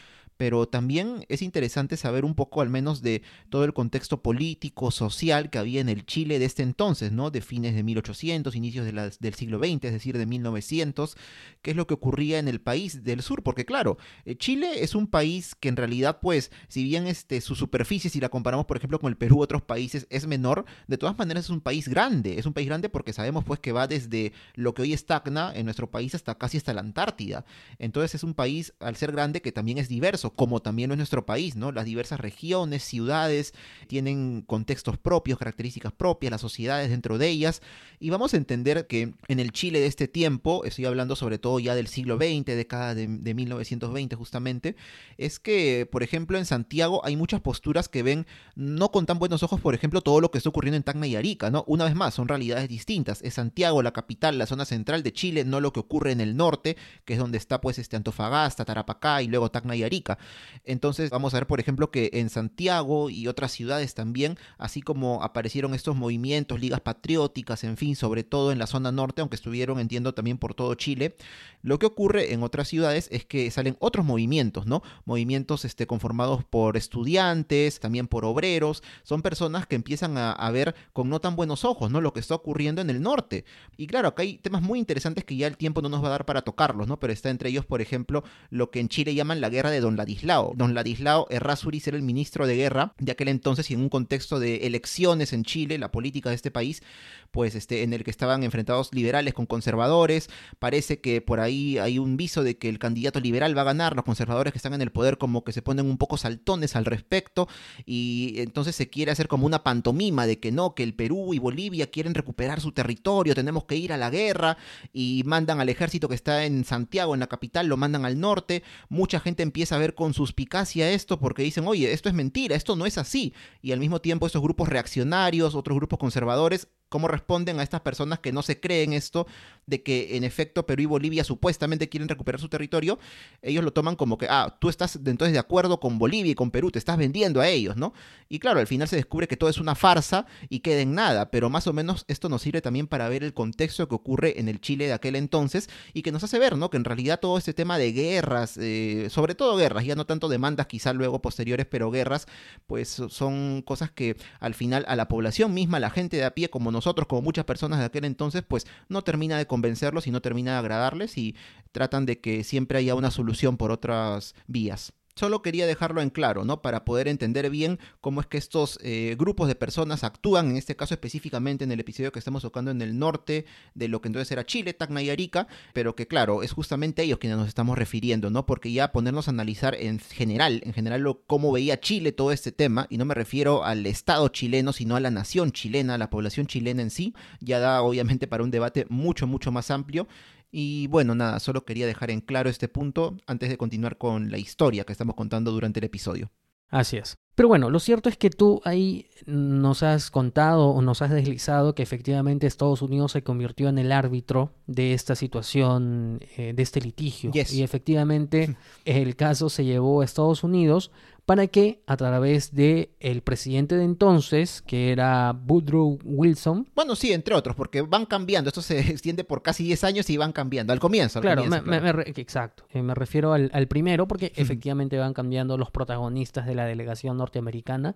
pero también es interesante saber un poco al menos de todo el contexto político, social que había en el Chile de este entonces, ¿no? De fines de 1800, inicios del siglo XX, es decir, de 1900, qué es lo que ocurría en el país del sur, porque claro, eh, Chile es un país que en realidad, pues, si bien este, su superficie, si la comparamos, por ejemplo, con el Perú, otros países, es menor, de todas maneras es un país grande, es un país grande porque sabemos, pues, que va desde lo que hoy es Tacna en nuestro país hasta casi hasta la Antártida. Entonces es un país, al ser grande, que también es diverso como también es nuestro país, ¿no? Las diversas regiones, ciudades, tienen contextos propios, características propias, las sociedades dentro de ellas, y vamos a entender que en el Chile de este tiempo, estoy hablando sobre todo ya del siglo XX, década de, de 1920 justamente, es que, por ejemplo, en Santiago hay muchas posturas que ven no con tan buenos ojos, por ejemplo, todo lo que está ocurriendo en Tacna y Arica, ¿no? Una vez más, son realidades distintas. Es Santiago, la capital, la zona central de Chile, no lo que ocurre en el norte, que es donde está pues este Antofagasta, Tarapacá y luego Tacna y Arica. Entonces vamos a ver, por ejemplo, que en Santiago y otras ciudades también, así como aparecieron estos movimientos, ligas patrióticas, en fin, sobre todo en la zona norte, aunque estuvieron, entiendo, también por todo Chile, lo que ocurre en otras ciudades es que salen otros movimientos, ¿no? Movimientos este, conformados por estudiantes, también por obreros, son personas que empiezan a, a ver con no tan buenos ojos, ¿no? Lo que está ocurriendo en el norte. Y claro, acá hay temas muy interesantes que ya el tiempo no nos va a dar para tocarlos, ¿no? Pero está entre ellos, por ejemplo, lo que en Chile llaman la guerra de Don Ladislao. Don Ladislao Errázuriz era el ministro de guerra de aquel entonces y en un contexto de elecciones en Chile, la política de este país, pues este, en el que estaban enfrentados liberales con conservadores. Parece que por ahí hay un viso de que el candidato liberal va a ganar, los conservadores que están en el poder como que se ponen un poco saltones al respecto y entonces se quiere hacer como una pantomima de que no, que el Perú y Bolivia quieren recuperar su territorio, tenemos que ir a la guerra y mandan al ejército que está en Santiago, en la capital, lo mandan al norte. Mucha gente empieza a ver con suspicacia esto porque dicen, oye, esto es mentira, esto no es así. Y al mismo tiempo estos grupos reaccionarios, otros grupos conservadores, cómo responden a estas personas que no se creen esto de que en efecto Perú y Bolivia supuestamente quieren recuperar su territorio, ellos lo toman como que, ah, tú estás entonces de acuerdo con Bolivia y con Perú, te estás vendiendo a ellos, ¿no? Y claro, al final se descubre que todo es una farsa y queda en nada, pero más o menos esto nos sirve también para ver el contexto que ocurre en el Chile de aquel entonces y que nos hace ver, ¿no? Que en realidad todo este tema de guerras, eh, sobre todo guerras, ya no tanto demandas quizá luego posteriores, pero guerras, pues son cosas que al final a la población misma, la gente de a pie como nosotros, como muchas personas de aquel entonces, pues no termina de convencerlos y no termina de agradarles y tratan de que siempre haya una solución por otras vías. Solo quería dejarlo en claro, ¿no? Para poder entender bien cómo es que estos eh, grupos de personas actúan, en este caso específicamente en el episodio que estamos tocando en el norte de lo que entonces era Chile, Tacna y Arica, pero que claro, es justamente ellos quienes nos estamos refiriendo, ¿no? Porque ya ponernos a analizar en general, en general lo, cómo veía Chile todo este tema, y no me refiero al Estado chileno, sino a la nación chilena, a la población chilena en sí, ya da obviamente para un debate mucho, mucho más amplio y bueno, nada, solo quería dejar en claro este punto antes de continuar con la historia que estamos contando durante el episodio. Así es. Pero bueno, lo cierto es que tú ahí nos has contado o nos has deslizado que efectivamente Estados Unidos se convirtió en el árbitro de esta situación, eh, de este litigio. Y efectivamente el caso se llevó a Estados Unidos para que a través de el presidente de entonces, que era Woodrow Wilson, Bueno, sí, entre otros, porque van cambiando. Esto se extiende por casi 10 años y van cambiando. Al comienzo, al Claro, comienzo, me- claro. exacto. Eh, me refiero al, al primero porque efectivamente van cambiando los protagonistas de la delegación norteamericana.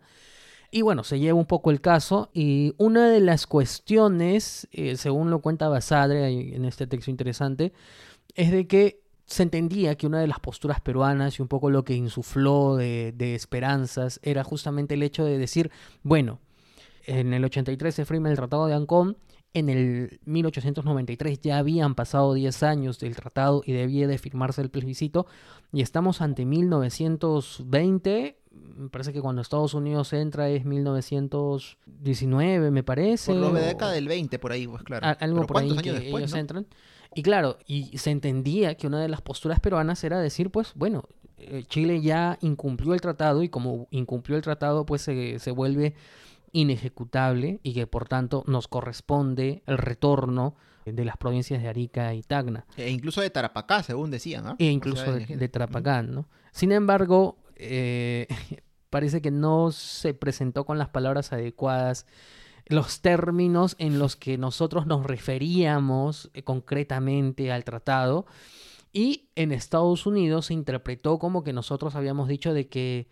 Y bueno, se lleva un poco el caso y una de las cuestiones, eh, según lo cuenta Basadre en este texto interesante, es de que se entendía que una de las posturas peruanas y un poco lo que insufló de, de esperanzas era justamente el hecho de decir, bueno, en el 83 se firma el Tratado de Ancón, en el 1893 ya habían pasado 10 años del tratado y debía de firmarse el plebiscito, y estamos ante 1920, me parece que cuando Estados Unidos entra es 1919, me parece. Por la o- década del 20, por ahí, pues claro. algo Pero por ahí ¿cuántos que años después, ellos no? entran. Y claro, y se entendía que una de las posturas peruanas era decir, pues, bueno, eh, Chile ya incumplió el tratado y como incumplió el tratado, pues se, se vuelve inejecutable y que por tanto nos corresponde el retorno de las provincias de Arica y Tacna E incluso de Tarapacá, según decían, ¿ah? e incluso de, de Tarapacán, ¿no? Sin embargo, eh, parece que no se presentó con las palabras adecuadas los términos en los que nosotros nos referíamos eh, concretamente al tratado y en Estados Unidos se interpretó como que nosotros habíamos dicho de que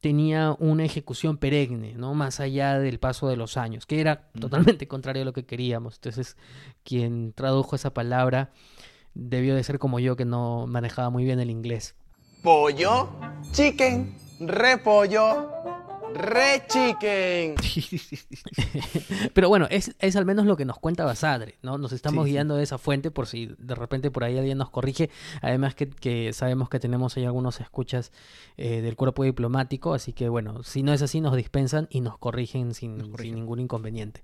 tenía una ejecución perenne, ¿no? Más allá del paso de los años, que era totalmente contrario a lo que queríamos. Entonces, quien tradujo esa palabra debió de ser como yo que no manejaba muy bien el inglés. pollo, chicken, repollo, re chicken. Pero bueno, es, es al menos lo que nos cuenta Basadre, ¿no? Nos estamos Sí, sí. guiando de esa fuente por si de repente por ahí alguien nos corrige. Además que, que sabemos que tenemos ahí algunos escuchas eh, del cuerpo diplomático, así que bueno, si no es así nos dispensan y nos corrigen sin, sin corrigen. ningún inconveniente.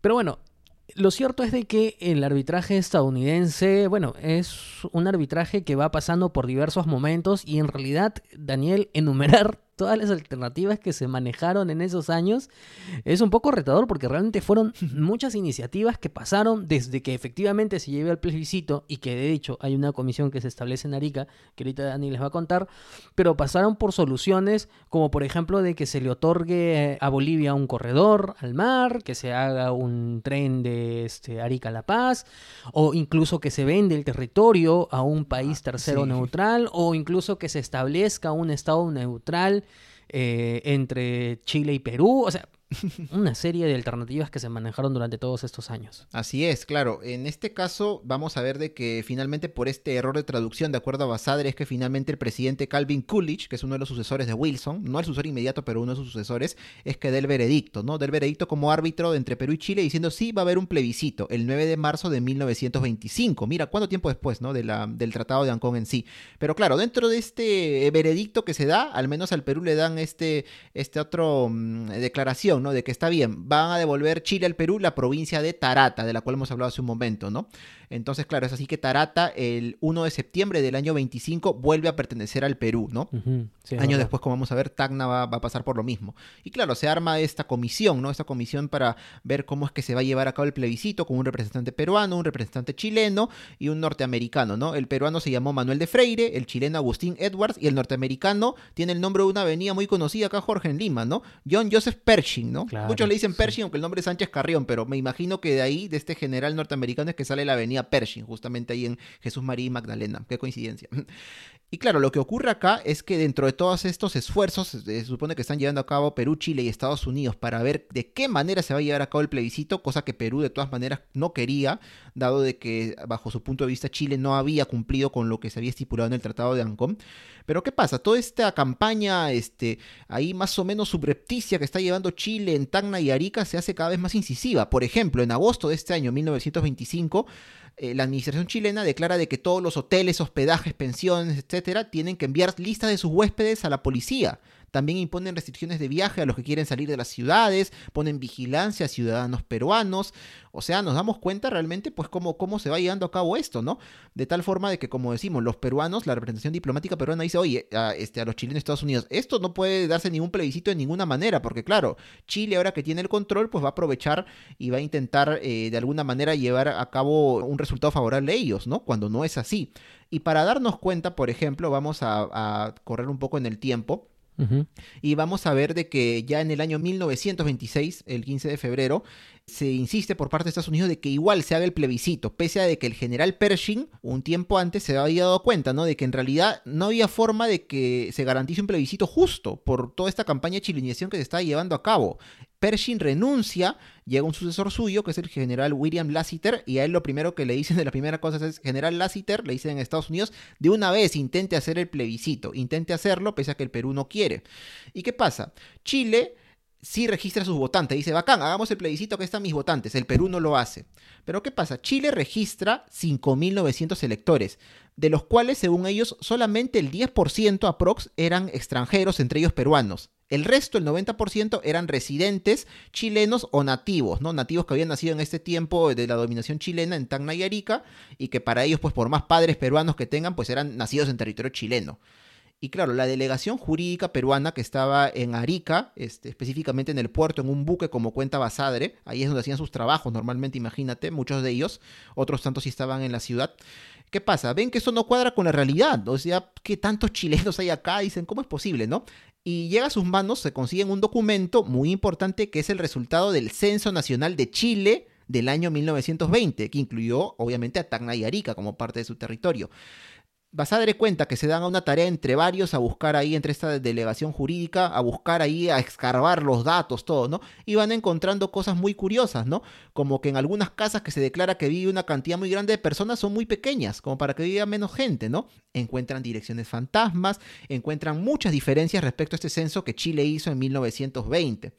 Pero bueno, lo cierto es de que el arbitraje estadounidense, bueno, es un arbitraje que va pasando por diversos momentos y en realidad, Daniel, enumerar todas las alternativas que se manejaron en esos años es un poco retador porque realmente fueron muchas iniciativas que pasaron desde que efectivamente se lleve al plebiscito y que de hecho hay una comisión que se establece en Arica, que ahorita Dani les va a contar, pero pasaron por soluciones como por ejemplo de que se le otorgue a Bolivia un corredor al mar, que se haga un tren de este, Arica a La Paz, o incluso que se vende el territorio a un país tercero sí. neutral, o incluso que se establezca un estado neutral eh, entre Chile y Perú, o sea, una serie de alternativas que se manejaron durante todos estos años. Así es, claro. En este caso vamos a ver de que finalmente por este error de traducción, de acuerdo a Basadre, es que finalmente el presidente Calvin Coolidge, que es uno de los sucesores de Wilson, no el sucesor inmediato, pero uno de sus sucesores, es que dé el veredicto, ¿no? Del veredicto como árbitro entre Perú y Chile diciendo sí va a haber un plebiscito el 9 de marzo de 1925. Mira, ¿cuánto tiempo después, ¿no? De del Tratado de Ancón en sí. Pero claro, dentro de este veredicto que se da, al menos al Perú le dan este, este otro mm, declaración, ¿no? De que está bien, van a devolver Chile al Perú la provincia de Tarata, de la cual hemos hablado hace un momento, ¿no? Entonces, claro, es así que Tarata el 1 de septiembre del año 25 vuelve a pertenecer al Perú, ¿no? Sí, es Años después, como vamos a ver, Tacna va, va a pasar por lo mismo. Y claro, se arma esta comisión, ¿no? Esta comisión para ver cómo es que se va a llevar a cabo el plebiscito con un representante peruano, un representante chileno y un norteamericano, ¿no? El peruano se llamó Manuel de Freire, el chileno Agustín Edwards y el norteamericano tiene el nombre de una avenida muy conocida acá, Jorge, en Lima, ¿no? John Joseph Pershing, ¿no? Claro, Muchos le dicen sí. Pershing, aunque el nombre es Sánchez Carrión, pero me imagino que de ahí, de este general norteamericano, es que sale la avenida Pershing, justamente ahí en Jesús María y Magdalena. Qué coincidencia. Y claro, lo que ocurre acá es que dentro de todos estos esfuerzos, eh, se supone que están llevando a cabo Perú, Chile y Estados Unidos para ver de qué manera se va a llevar a cabo el plebiscito, cosa que Perú de todas maneras no quería, dado de que bajo su punto de vista Chile no había cumplido con lo que se había estipulado en el Tratado de Ancón. Pero ¿qué pasa? Toda esta campaña, este, ahí más o menos subrepticia que está llevando Chile en Tacna y Arica se hace cada vez más incisiva. Por ejemplo, en agosto de este año, 1925, eh, la administración chilena declara de que todos los hoteles, hospedajes, pensiones, etcétera, tienen que enviar listas de sus huéspedes a la policía. También imponen restricciones de viaje a los que quieren salir de las ciudades, ponen vigilancia a ciudadanos peruanos. O sea, nos damos cuenta realmente pues cómo, cómo se va llevando a cabo esto, ¿no? De tal forma de que, como decimos, los peruanos, la representación diplomática peruana dice, oye, a, este, a los chilenos de Estados Unidos, esto no puede darse ningún plebiscito de ninguna manera, porque claro, Chile ahora que tiene el control, pues va a aprovechar y va a intentar eh, de alguna manera llevar a cabo un resultado favorable a ellos, ¿no? Cuando no es así. Y para darnos cuenta, por ejemplo, vamos a, a correr un poco en el tiempo Y vamos a ver de que ya en el año 1926, el 15 de febrero, se insiste por parte de Estados Unidos de que igual se haga el plebiscito, pese a de que el general Pershing un tiempo antes se había dado cuenta, ¿no? De que en realidad no había forma de que se garantice un plebiscito justo por toda esta campaña de chilenización que se estaba llevando a cabo. Pershing renuncia, llega un sucesor suyo, que es el general William Lassiter, y a él lo primero que le dicen de la primera cosa es, general Lassiter, le dicen en Estados Unidos, de una vez intente hacer el plebiscito, intente hacerlo, pese a que el Perú no quiere. ¿Y qué pasa? Chile sí registra sus votantes, dice, bacán, hagamos el plebiscito, que están mis votantes, el Perú no lo hace. Pero ¿qué pasa? Chile registra 5.900 electores, de los cuales, según ellos, solamente el 10% aprox eran extranjeros, entre ellos peruanos. El resto, el 90%, eran residentes chilenos o nativos, ¿no? Nativos que habían nacido en este tiempo de la dominación chilena en Tacna y Arica, y que para ellos, pues por más padres peruanos que tengan, pues eran nacidos en territorio chileno. Y claro, la delegación jurídica peruana que estaba en Arica, este, específicamente en el puerto, en un buque como cuenta Basadre, ahí es donde hacían sus trabajos normalmente, imagínate, muchos de ellos, otros tantos sí estaban en la ciudad. ¿Qué pasa? Ven que eso no cuadra con la realidad, o sea, que tantos chilenos hay acá, dicen, ¿cómo es posible, no? Y llega a sus manos, se consiguen un documento muy importante que es el resultado del Censo Nacional de Chile del año 1920, que incluyó obviamente a Tacna y Arica como parte de su territorio. Basadre cuenta que se dan a una tarea entre varios a buscar ahí, entre esta delegación jurídica, a buscar ahí, a escarbar los datos, todo, ¿no? Y van encontrando cosas muy curiosas, ¿no? Como que en algunas casas que se declara que vive una cantidad muy grande de personas son muy pequeñas, como para que viva menos gente, ¿no? Encuentran direcciones fantasmas, encuentran muchas diferencias respecto a este censo que Chile hizo en 1920.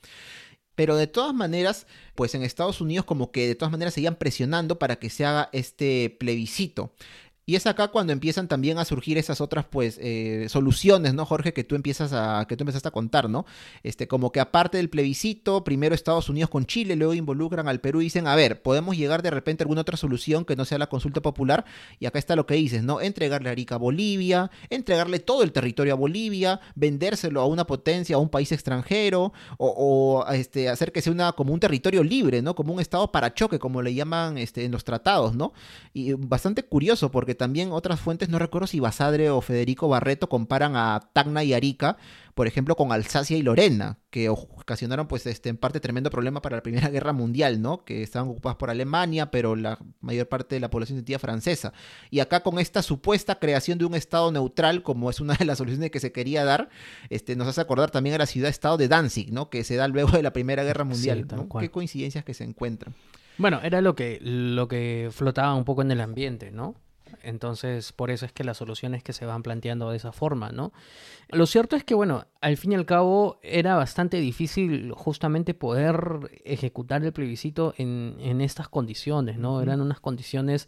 Pero de todas maneras, pues en Estados Unidos como que de todas maneras seguían presionando para que se haga este plebiscito. Y es acá cuando empiezan también a surgir esas otras, pues, eh, soluciones, ¿no, Jorge? Que tú empiezas a, que tú empezaste a contar, ¿no? Este, como que aparte del plebiscito, primero Estados Unidos con Chile, luego involucran al Perú y dicen, a ver, podemos llegar de repente a alguna otra solución que no sea la consulta popular. Y acá está lo que dices, ¿no? Entregarle a Arica a Bolivia, entregarle todo el territorio a Bolivia, vendérselo a una potencia, a un país extranjero, o, o, este, hacer que sea una, como un territorio libre, ¿no? Como un estado para choque, como le llaman este, en los tratados, ¿no? Y bastante curioso porque también otras fuentes, no recuerdo si Basadre o Federico Barreto comparan a Tacna y Arica, por ejemplo, con Alsacia y Lorena, que ocasionaron pues este en parte tremendo problema para la Primera Guerra Mundial, ¿no? Que estaban ocupadas por Alemania, pero la mayor parte de la población sentía francesa. Y acá con esta supuesta creación de un estado neutral, como es una de las soluciones que se quería dar, este nos hace acordar también a la ciudad-estado de Danzig, ¿no? Que se da luego de la Primera Guerra Mundial. Qué coincidencias que se encuentran. Bueno, era lo que, lo que flotaba un poco en el ambiente, ¿no? Entonces, por eso es que las soluciones que se van planteando de esa forma, ¿no? Lo cierto es que, bueno, al fin y al cabo era bastante difícil justamente poder ejecutar el plebiscito en, en estas condiciones, ¿no? Eran unas condiciones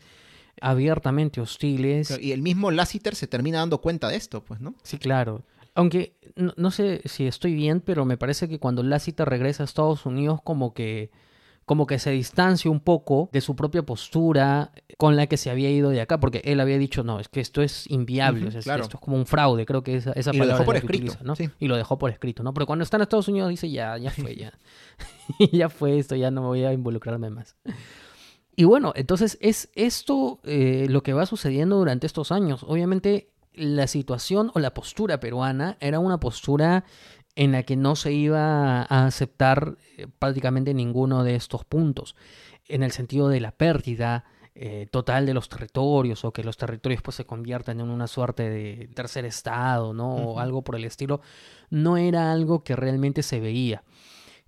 abiertamente hostiles. Y el mismo Lassiter se termina dando cuenta de esto, pues, ¿no? Sí, claro. Aunque no, no sé si estoy bien, pero me parece que cuando Lassiter regresa a Estados Unidos como que como que se distancia un poco de su propia postura con la que se había ido de acá, porque él había dicho, no, es que esto es inviable, o sea, es- claro. esto es como un fraude, creo que esa, esa Y lo palabra dejó es por escrito, utiliza, ¿no? sí. Y lo dejó por escrito, ¿no? Pero cuando está en Estados Unidos dice, ya, ya fue, ya. ya fue esto, ya no me voy a involucrarme más. Y bueno, entonces es esto eh, lo que va sucediendo durante estos años. Obviamente la situación o la postura peruana era una postura en la que no se iba a aceptar eh, prácticamente ninguno de estos puntos, en el sentido de la pérdida eh, total de los territorios o que los territorios pues se conviertan en una suerte de tercer estado, ¿no? O algo por el estilo, no era algo que realmente se veía.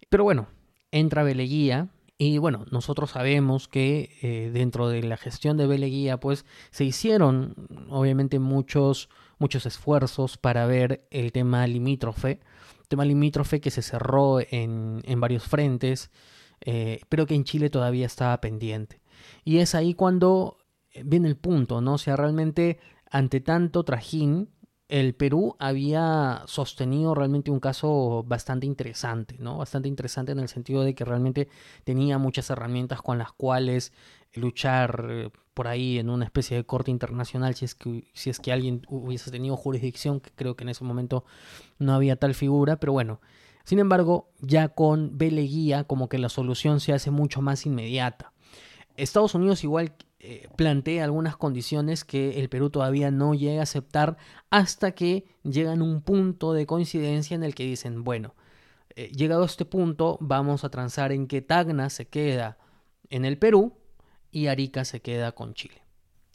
Pero bueno, entra Beleguía y bueno, nosotros sabemos que eh, dentro de la gestión de Beleguía pues se hicieron obviamente muchos, muchos esfuerzos para ver el tema limítrofe, tema limítrofe que se cerró en, en varios frentes, eh, pero que en Chile todavía estaba pendiente. Y es ahí cuando viene el punto, ¿no? O sea, realmente ante tanto trajín, el Perú había sostenido realmente un caso bastante interesante, ¿no? Bastante interesante en el sentido de que realmente tenía muchas herramientas con las cuales luchar eh, por ahí en una especie de corte internacional si es que si es que alguien hubiese tenido jurisdicción, que creo que en ese momento no había tal figura, pero bueno. Sin embargo, ya con Beleguía como que la solución se hace mucho más inmediata. Estados Unidos igual eh, plantea algunas condiciones que el Perú todavía no llega a aceptar hasta que llegan a un punto de coincidencia en el que dicen, bueno, eh, llegado a este punto vamos a transar en que Tacna se queda en el Perú y Arica se queda con Chile.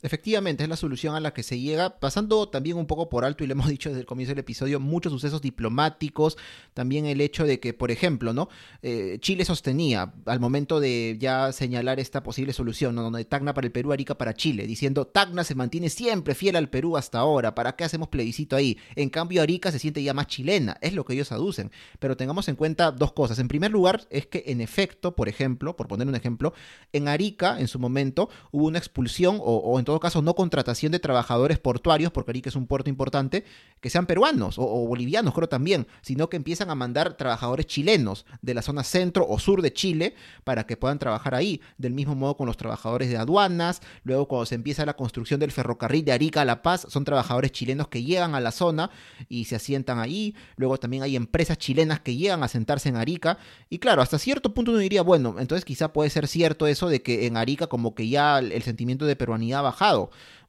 Efectivamente, es la solución a la que se llega, pasando también un poco por alto, y le hemos dicho desde el comienzo del episodio, muchos sucesos diplomáticos, también el hecho de que, por ejemplo, ¿no? Eh, Chile sostenía al momento de ya señalar esta posible solución, ¿no? donde Tacna para el Perú, Arica para Chile, diciendo, Tacna se mantiene siempre fiel al Perú hasta ahora, ¿para qué hacemos plebiscito ahí? En cambio, Arica se siente ya más chilena, es lo que ellos aducen. Pero tengamos en cuenta dos cosas. En primer lugar, es que en efecto, por ejemplo, por poner un ejemplo, en Arica, en su momento, hubo una expulsión, o, o caso no contratación de trabajadores portuarios, porque Arica es un puerto importante, que sean peruanos o, bolivianos, creo también, sino que empiezan a mandar trabajadores chilenos de la zona centro o sur de Chile para que puedan trabajar ahí. Del mismo modo con los trabajadores de aduanas, luego cuando se empieza la construcción del ferrocarril de Arica a La Paz, son trabajadores chilenos que llegan a la zona y se asientan ahí. Luego también hay empresas chilenas que llegan a sentarse en Arica. Y claro, hasta cierto punto uno diría, bueno, entonces quizá puede ser cierto eso de que en Arica como que ya el sentimiento de peruanidad ha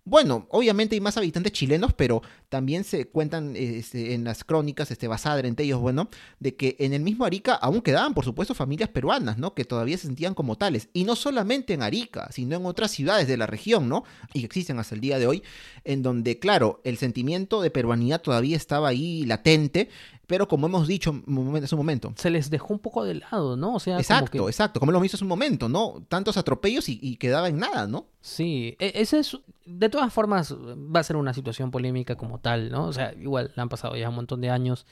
Bueno, obviamente hay más habitantes chilenos, pero también se cuentan este, en las crónicas, este, basadas entre ellos, bueno, de que en el mismo Arica aún quedaban, por supuesto, familias peruanas, ¿no? Que todavía se sentían como tales. Y no solamente en Arica, sino en otras ciudades de la región, ¿no? Y que existen hasta el día de hoy, en donde, claro, el sentimiento de peruanidad todavía estaba ahí latente, pero como hemos dicho en un momento. Se les dejó un poco de lado, ¿no? O sea, exacto, exacto, como lo hemos visto hace un momento, ¿no? Tantos atropellos y, quedaba en nada, ¿no? Sí, e, ese es, de todas formas, va a ser una situación polémica como tal, ¿no? O sea, igual han pasado ya un montón de años.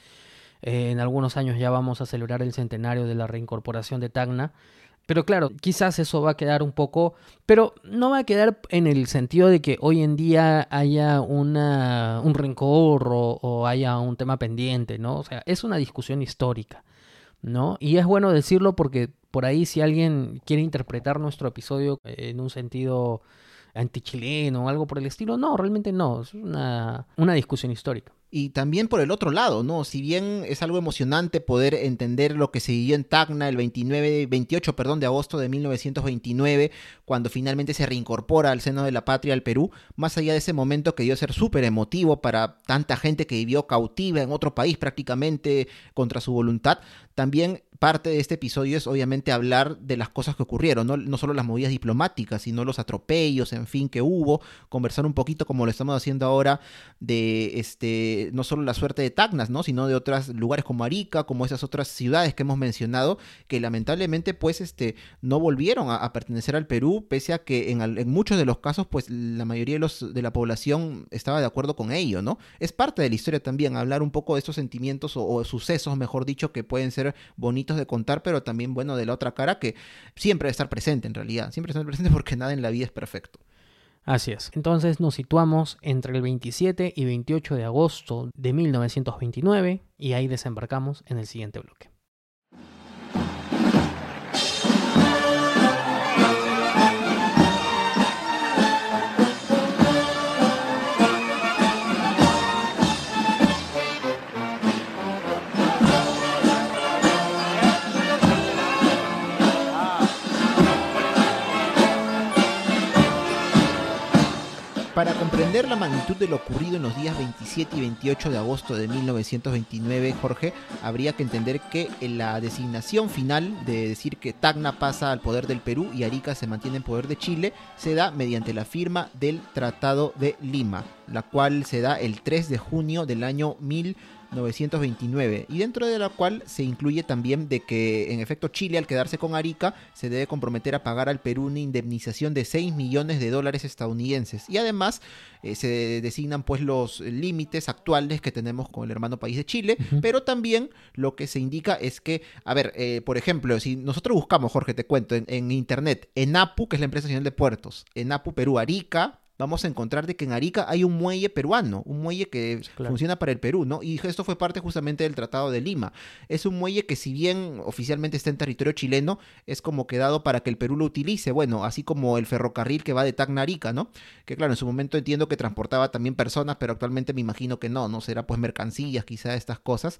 Eh, en algunos años ya vamos a celebrar el centenario de la reincorporación de Tacna. Pero claro, quizás eso va a quedar un poco, pero no va a quedar en el sentido de que hoy en día haya una, un rencor o, haya un tema pendiente, ¿no? O sea, es una discusión histórica, ¿no? Y es bueno decirlo porque por ahí si alguien quiere interpretar nuestro episodio en un sentido antichileno o algo por el estilo, no, realmente no, es una, una discusión histórica y también por el otro lado, ¿no? Si bien es algo emocionante poder entender lo que se vivió en Tacna el 29, 28 perdón, de agosto de 1929, cuando finalmente se reincorpora al seno de la patria al Perú, más allá de ese momento que dio ser súper emotivo para tanta gente que vivió cautiva en otro país prácticamente contra su voluntad, también parte de este episodio es obviamente hablar de las cosas que ocurrieron, no, no, solo las movidas diplomáticas, sino los atropellos, en fin, que hubo, conversar un poquito como lo estamos haciendo ahora de este no solo la suerte de Tacnas, ¿no? sino de otros lugares como Arica, como esas otras ciudades que hemos mencionado, que lamentablemente pues este no volvieron a, pertenecer al Perú, pese a que en, muchos de los casos pues la mayoría de, los, de la población estaba de acuerdo con ello, ¿no? Es parte de la historia también hablar un poco de estos sentimientos o sucesos, mejor dicho, que pueden ser bonitos de contar, pero también, bueno, de la otra cara que siempre debe estar presente en realidad, siempre estar presente porque nada en la vida es perfecto. Así es. Entonces nos situamos entre el 27 y 28 de agosto de 1929 y ahí desembarcamos en el siguiente bloque. Para comprender la magnitud de lo ocurrido en los días 27 y 28 de agosto de 1929, Jorge, habría que entender que en la designación final de decir que Tacna pasa al poder del Perú y Arica se mantiene en poder de Chile se da mediante la firma del Tratado de Lima, la cual se da el 3 de junio del año 1929 929 y dentro de la cual se incluye también de que en efecto Chile al quedarse con Arica se debe comprometer a pagar al Perú una indemnización de 6 millones de dólares estadounidenses. Y además eh, se designan pues los límites actuales que tenemos con el hermano país de Chile, pero también lo que se indica es que, a ver, eh, por ejemplo, si nosotros buscamos, Jorge, te cuento, en, en internet, ENAPU, que es la empresa nacional de puertos, ENAPU Perú Arica, vamos a encontrar de que en Arica hay un muelle peruano, un muelle que Claro. funciona para el Perú, ¿no? Y esto fue parte justamente del Tratado de Lima. Es un muelle que si bien oficialmente está en territorio chileno, es como quedado para que el Perú lo utilice, bueno, así como el ferrocarril que va de Tacna a Arica, ¿no? Que claro, en su momento entiendo que transportaba también personas, pero actualmente me imagino que no, no será pues mercancías, quizá estas cosas.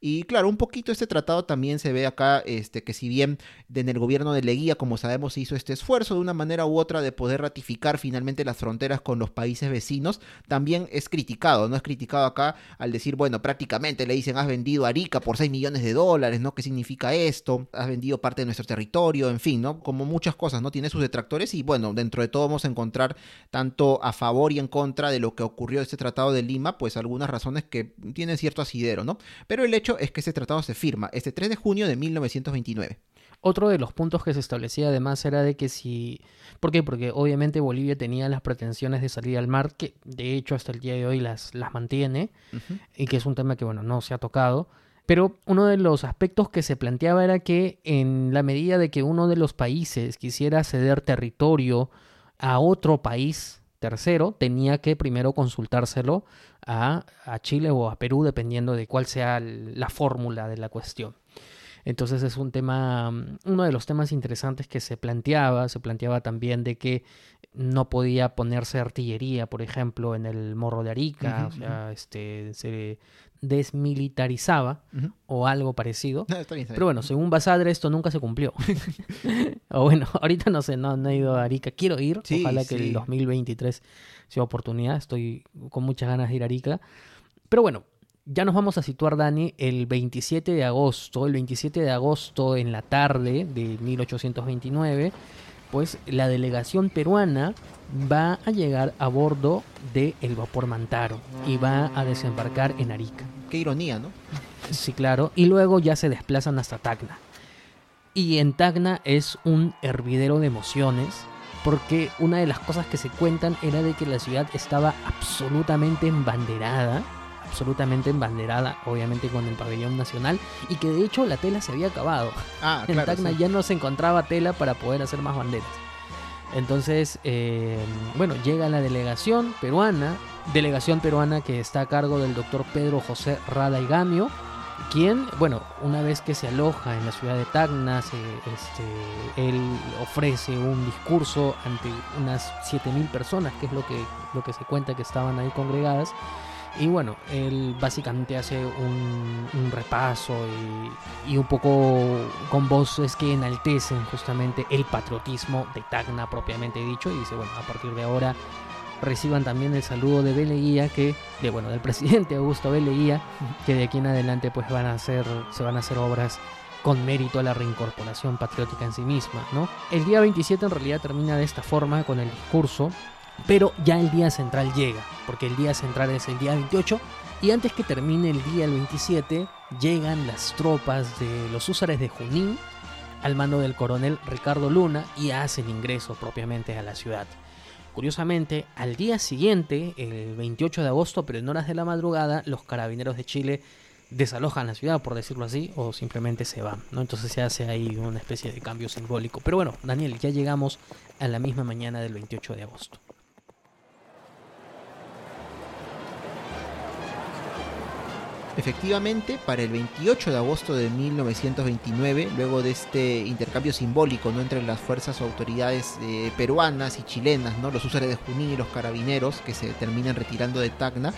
Y claro, un poquito este tratado también se ve acá, este, que si bien en el gobierno de Leguía, como sabemos, hizo este esfuerzo de una manera u otra de poder ratificar finalmente las fronteras con los países vecinos, también es criticado, ¿no? Es criticado acá al decir, bueno, prácticamente le dicen, has vendido Arica por 6 millones de dólares, ¿no? ¿Qué significa esto? Has vendido parte de nuestro territorio, en fin, ¿no? Como muchas cosas, ¿no? Tiene sus detractores y bueno, dentro de todo vamos a encontrar tanto a favor y en contra de lo que ocurrió este tratado de Lima, pues algunas razones que tienen cierto asidero, ¿no? Pero el hecho es que este tratado se firma este 3 de junio de 1929. Otro de los puntos que se establecía además era de que si... ¿Por qué? Porque obviamente Bolivia tenía las pretensiones de salir al mar, que de hecho hasta el día de hoy las, las mantiene, y que es un tema que, bueno, no se ha tocado. Pero uno de los aspectos que se planteaba era que en la medida de que uno de los países quisiera ceder territorio a otro país tercero, tenía que primero consultárselo a, Chile o a Perú, dependiendo de cuál sea la fórmula de la cuestión. Entonces es un tema, mm, uno de los temas interesantes que se planteaba, se planteaba también de que no podía ponerse artillería, por ejemplo, en el morro de Arica, o sea, este, se desmilitarizaba o algo parecido. Está bien, está Pero bueno, según Basadre esto nunca se cumplió. o bueno, ahorita no sé, no, no he ido a Arica. Quiero ir, Sí, ojalá que el 2023 sea oportunidad. Estoy con muchas ganas de ir a Arica. Pero bueno, ya nos vamos a situar, Dani, el 27 de agosto. El 27 de agosto en la tarde de 1829, pues la delegación peruana va a llegar a bordo del vapor Mantaro y va a desembarcar en Arica. Qué ironía, ¿no? Sí, claro. Y luego ya se desplazan hasta Tacna. Y en Tacna es un hervidero de emociones. Porque una de las cosas que se cuentan era de que la ciudad estaba absolutamente embanderada. Absolutamente embanderada, obviamente con el pabellón nacional. Y que de hecho la tela se había acabado. Ah, En claro. Tacna sí. ya no se encontraba tela para poder hacer más banderas. Entonces, eh, bueno, llega la delegación peruana, delegación peruana que está a cargo del doctor Pedro José Rada y Gamio, quien, bueno, una vez que se aloja en la ciudad de Tacna, se, este, él ofrece un discurso ante unas 7.000 personas, que es lo que, lo que se cuenta que estaban ahí congregadas. Y bueno, él básicamente hace un, un repaso y, y un poco con voces que enaltecen justamente el patriotismo de Tacna propiamente dicho. Y dice, bueno, a partir de ahora reciban también el saludo de Beleguía, que, de, bueno, del presidente Augusto Beleguía, que de aquí en adelante pues van a hacer, se van a hacer obras con mérito a la reincorporación patriótica en sí misma, ¿no? El día 27 en realidad termina de esta forma con el discurso, pero ya el día central llega, porque el día central es el día 28 y antes que termine el día el 27 llegan las tropas de los húsares de Junín al mando del coronel Ricardo Luna y hacen ingreso propiamente a la ciudad. Curiosamente, al día siguiente, el 28 de agosto, pero en horas de la madrugada, los carabineros de Chile desalojan la ciudad, por decirlo así, o simplemente se van, ¿no? Entonces se hace ahí una especie de cambio simbólico. Pero bueno, Daniel, ya llegamos a la misma mañana del 28 de agosto. Efectivamente, para el 28 de agosto de 1929, luego de este intercambio simbólico ¿no? entre las fuerzas o autoridades eh, peruanas y chilenas, ¿no? los usuarios de Junín y los carabineros que se terminan retirando de Tacna,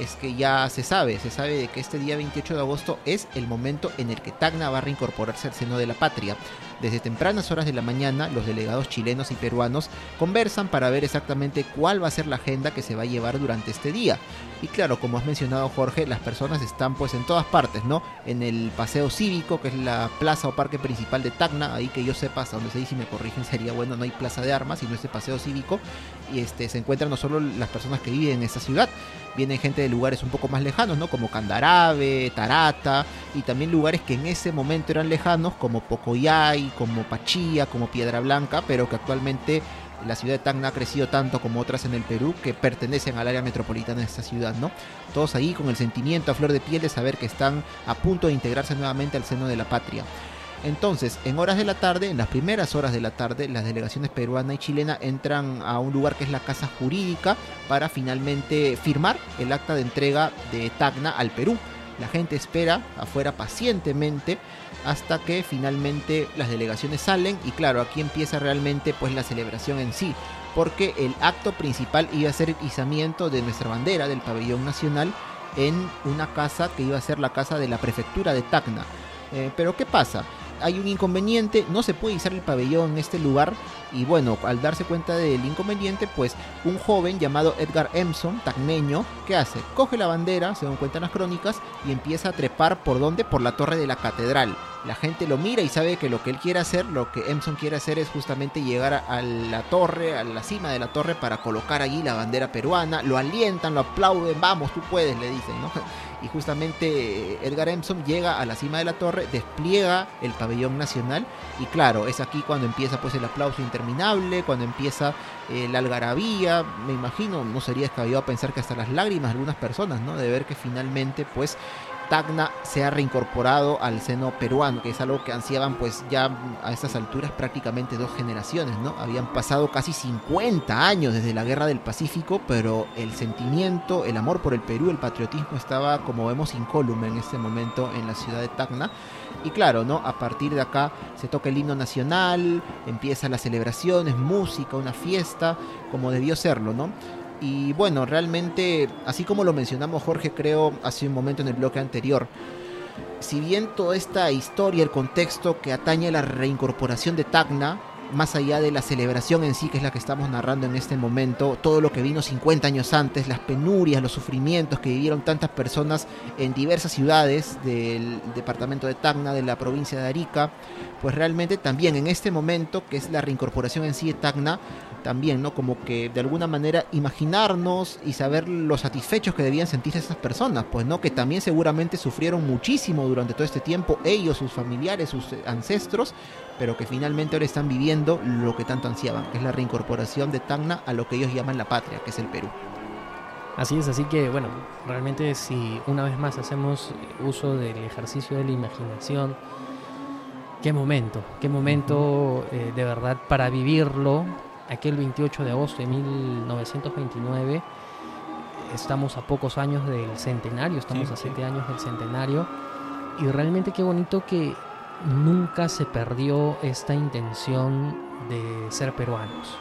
es que ya se sabe, se sabe de que este día 28 de agosto es el momento en el que Tacna va a reincorporarse al seno de la patria. Desde tempranas horas de la mañana, los delegados chilenos y peruanos conversan para ver exactamente cuál va a ser la agenda que se va a llevar durante este día. Y claro, como has mencionado Jorge, las personas están pues en todas partes, ¿no? En el paseo cívico, que es la plaza o parque principal de Tacna, ahí que yo sepa, hasta donde se dice y me corrigen sería bueno, no hay plaza de armas, sino este paseo cívico. Y este se encuentran no solo las personas que viven en esta ciudad, vienen gente de lugares un poco más lejanos, ¿no? Como Candarave, Tarata, y también lugares que en ese momento eran lejanos, como Pocoyay, como Pachía, como Piedra Blanca, pero que actualmente la ciudad de Tacna ha crecido tanto como otras en el Perú que pertenecen al área metropolitana de esta ciudad, ¿no? Todos ahí con el sentimiento a flor de piel de saber que están a punto de integrarse nuevamente al seno de la patria. Entonces, en horas de la tarde, en las primeras horas de la tarde, las delegaciones peruana y chilena entran a un lugar que es la Casa Jurídica para finalmente firmar el acta de entrega de Tacna al Perú. La gente espera afuera pacientemente hasta que finalmente las delegaciones salen y claro, aquí empieza realmente pues la celebración en sí, porque el acto principal iba a ser el izamiento de nuestra bandera del pabellón nacional en una casa que iba a ser la casa de la prefectura de Tacna. Eh, pero ¿qué pasa? hay un inconveniente, no se puede izar el pabellón en este lugar y bueno, al darse cuenta del inconveniente, pues un joven llamado Edgar Emson, tacneño, ¿qué hace? Coge la bandera, según cuentan las crónicas, y empieza a trepar por donde? Por la torre de la catedral. La gente lo mira y sabe que lo que él quiere hacer, lo que Emson quiere hacer es justamente llegar a la torre, a la cima de la torre para colocar allí la bandera peruana, lo alientan, lo aplauden, vamos, tú puedes, le dicen, ¿no? y justamente Edgar Emson llega a la cima de la torre, despliega el pabellón nacional y claro, es aquí cuando empieza pues el aplauso interminable, cuando empieza eh, la algarabía, me imagino, no sería descabellado pensar que hasta las lágrimas de algunas personas, ¿no? De ver que finalmente pues Tacna se ha reincorporado al seno peruano, que es algo que ansiaban pues ya a estas alturas prácticamente dos generaciones, ¿no? Habían pasado casi 50 años desde la Guerra del Pacífico, pero el sentimiento, el amor por el Perú, el patriotismo estaba, como vemos, incólume en este momento en la ciudad de Tacna. Y claro, ¿no? A partir de acá se toca el himno nacional, empiezan las celebraciones, música, una fiesta, como debió serlo, ¿no? Y bueno, realmente, así como lo mencionamos Jorge, creo, hace un momento en el bloque anterior, si bien toda esta historia, el contexto que atañe a la reincorporación de Tacna, más allá de la celebración en sí, que es la que estamos narrando en este momento, todo lo que vino 50 años antes, las penurias, los sufrimientos que vivieron tantas personas en diversas ciudades del departamento de Tacna, de la provincia de Arica, pues realmente también en este momento, que es la reincorporación en sí de Tacna, también, ¿no? Como que de alguna manera imaginarnos y saber los satisfechos que debían sentirse esas personas, pues, ¿no? Que también seguramente sufrieron muchísimo durante todo este tiempo, ellos, sus familiares, sus ancestros, pero que finalmente ahora están viviendo lo que tanto ansiaban, que es la reincorporación de Tacna a lo que ellos llaman la patria, que es el Perú. Así es, así que bueno, realmente si una vez más hacemos uso del ejercicio de la imaginación, qué momento, qué momento eh, de verdad para vivirlo aquel 28 de agosto de 1929. Estamos a pocos años del centenario, estamos a siete años del centenario. Y realmente qué bonito que nunca se perdió esta intención de ser peruanos,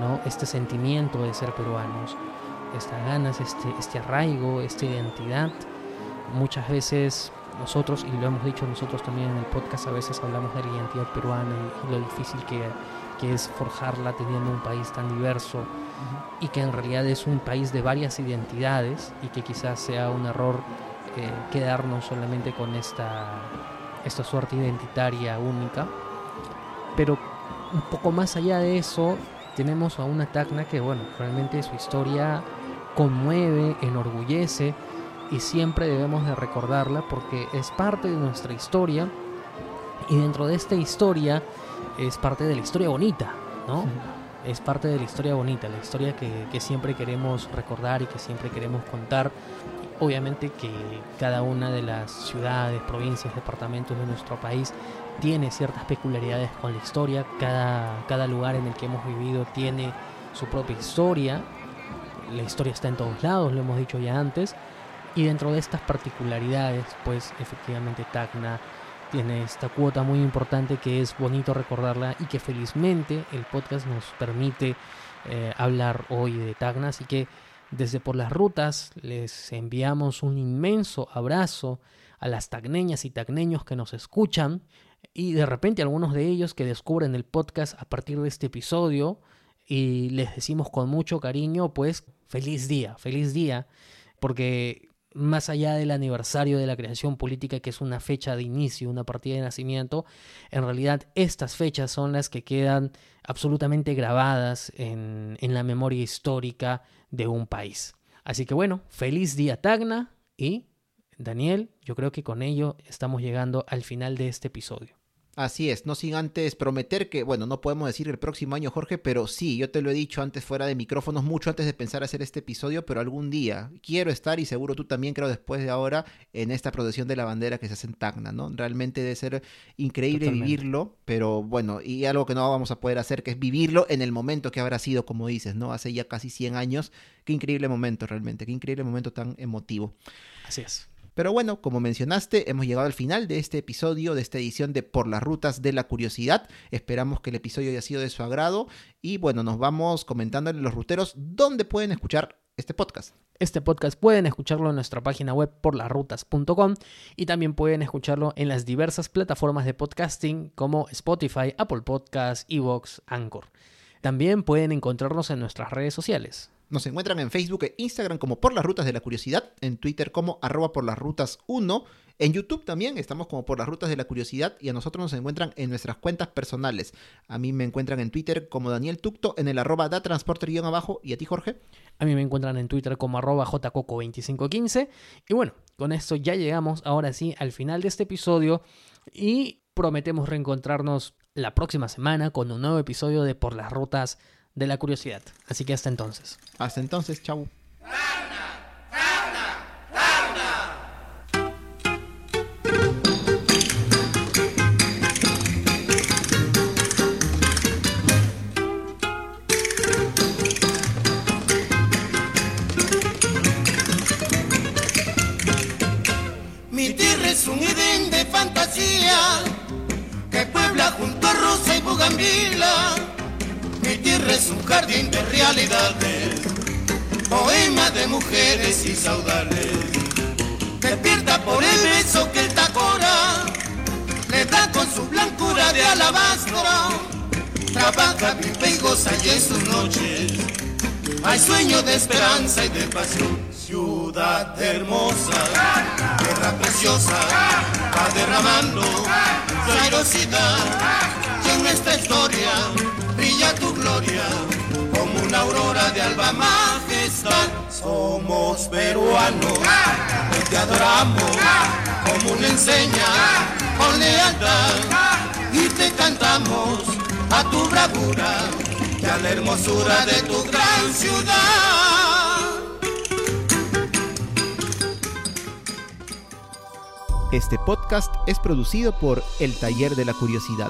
¿no? Este sentimiento de ser peruanos, estas ganas, este, este arraigo, esta identidad. Muchas veces nosotros, y lo hemos dicho nosotros también en el podcast, a veces hablamos de la identidad peruana y lo difícil que que es forjarla teniendo un país tan diverso y que en realidad es un país de varias identidades y que quizás sea un error eh, quedarnos solamente con esta, esta suerte identitaria única. Pero un poco más allá de eso, tenemos a una Tacna que, bueno, realmente su historia conmueve, enorgullece y siempre debemos de recordarla porque es parte de nuestra historia y dentro de esta historia es parte de la historia bonita, ¿no? Es parte de la historia bonita, la historia que, siempre queremos recordar y que siempre queremos contar. Obviamente que cada una de las ciudades, provincias, departamentos de nuestro país tiene ciertas peculiaridades con la historia. Cada, cada lugar en el que hemos vivido tiene su propia historia. La historia está en todos lados, lo hemos dicho ya antes. Y dentro de estas particularidades, pues efectivamente Tacna tiene esta cuota muy importante que es bonito recordarla y que felizmente el podcast nos permite eh, hablar hoy de Tacna. Así que desde por las rutas les enviamos un inmenso abrazo a las tagneñas y tagneños que nos escuchan y de repente algunos de ellos que descubren el podcast a partir de este episodio y les decimos con mucho cariño pues feliz día, feliz día porque más allá del aniversario de la creación política, que es una fecha de inicio, una partida de nacimiento, en realidad estas fechas son las que quedan absolutamente grabadas en, en la memoria histórica de un país. Así que bueno, feliz día Tacna y Daniel, yo creo que con ello estamos llegando al final de este episodio. Así es, no sin antes prometer que, bueno, no podemos decir el próximo año, Jorge, pero sí, yo te lo he dicho antes fuera de micrófonos, mucho antes de pensar hacer este episodio, pero algún día quiero estar y seguro tú también, creo, después de ahora, en esta procesión de la bandera que se hace en Tacna, ¿no? Realmente debe ser increíble Totalmente. vivirlo, pero bueno, y algo que no vamos a poder hacer, que es vivirlo en el momento que habrá sido, como dices, ¿no? Hace ya casi 100 años, qué increíble momento realmente, qué increíble momento tan emotivo. Así es. Pero bueno, como mencionaste, hemos llegado al final de este episodio, de esta edición de Por las Rutas de la Curiosidad. Esperamos que el episodio haya sido de su agrado y bueno, nos vamos comentándole a los ruteros dónde pueden escuchar este podcast. Este podcast pueden escucharlo en nuestra página web por lasrutas.com y también pueden escucharlo en las diversas plataformas de podcasting como Spotify, Apple Podcasts, Evox, Anchor. También pueden encontrarnos en nuestras redes sociales. Nos encuentran en Facebook e Instagram como Por las Rutas de la Curiosidad, en Twitter como arroba por las rutas 1, en YouTube también estamos como Por las Rutas de la Curiosidad y a nosotros nos encuentran en nuestras cuentas personales. A mí me encuentran en Twitter como Daniel Tucto, en el arroba da transporter guion abajo y a ti Jorge. A mí me encuentran en Twitter como arroba jcoco2515. Y bueno, con esto ya llegamos ahora sí al final de este episodio y prometemos reencontrarnos la próxima semana con un nuevo episodio de Por las Rutas de la Curiosidad. Así que hasta entonces. Hasta entonces, chau. Mi tierra es un Edén de fantasía que puebla junto a Rosa y Bugambila. Mi tierra es un jardín de realidades, poema de mujeres y saudades. Despierta por el beso que el tacora le da con su blancura de alabastro. Trabaja, y goza y en sus noches hay sueño de esperanza y de pasión. Ciudad hermosa, tierra preciosa, va derramando su airosidad. Y en nuestra historia brilla tu gloria como una aurora de alba majestad. Somos peruanos, y te adoramos como una enseña con lealtad. Y te cantamos a tu bravura y a la hermosura de tu gran ciudad. Este podcast es producido por El Taller de la Curiosidad.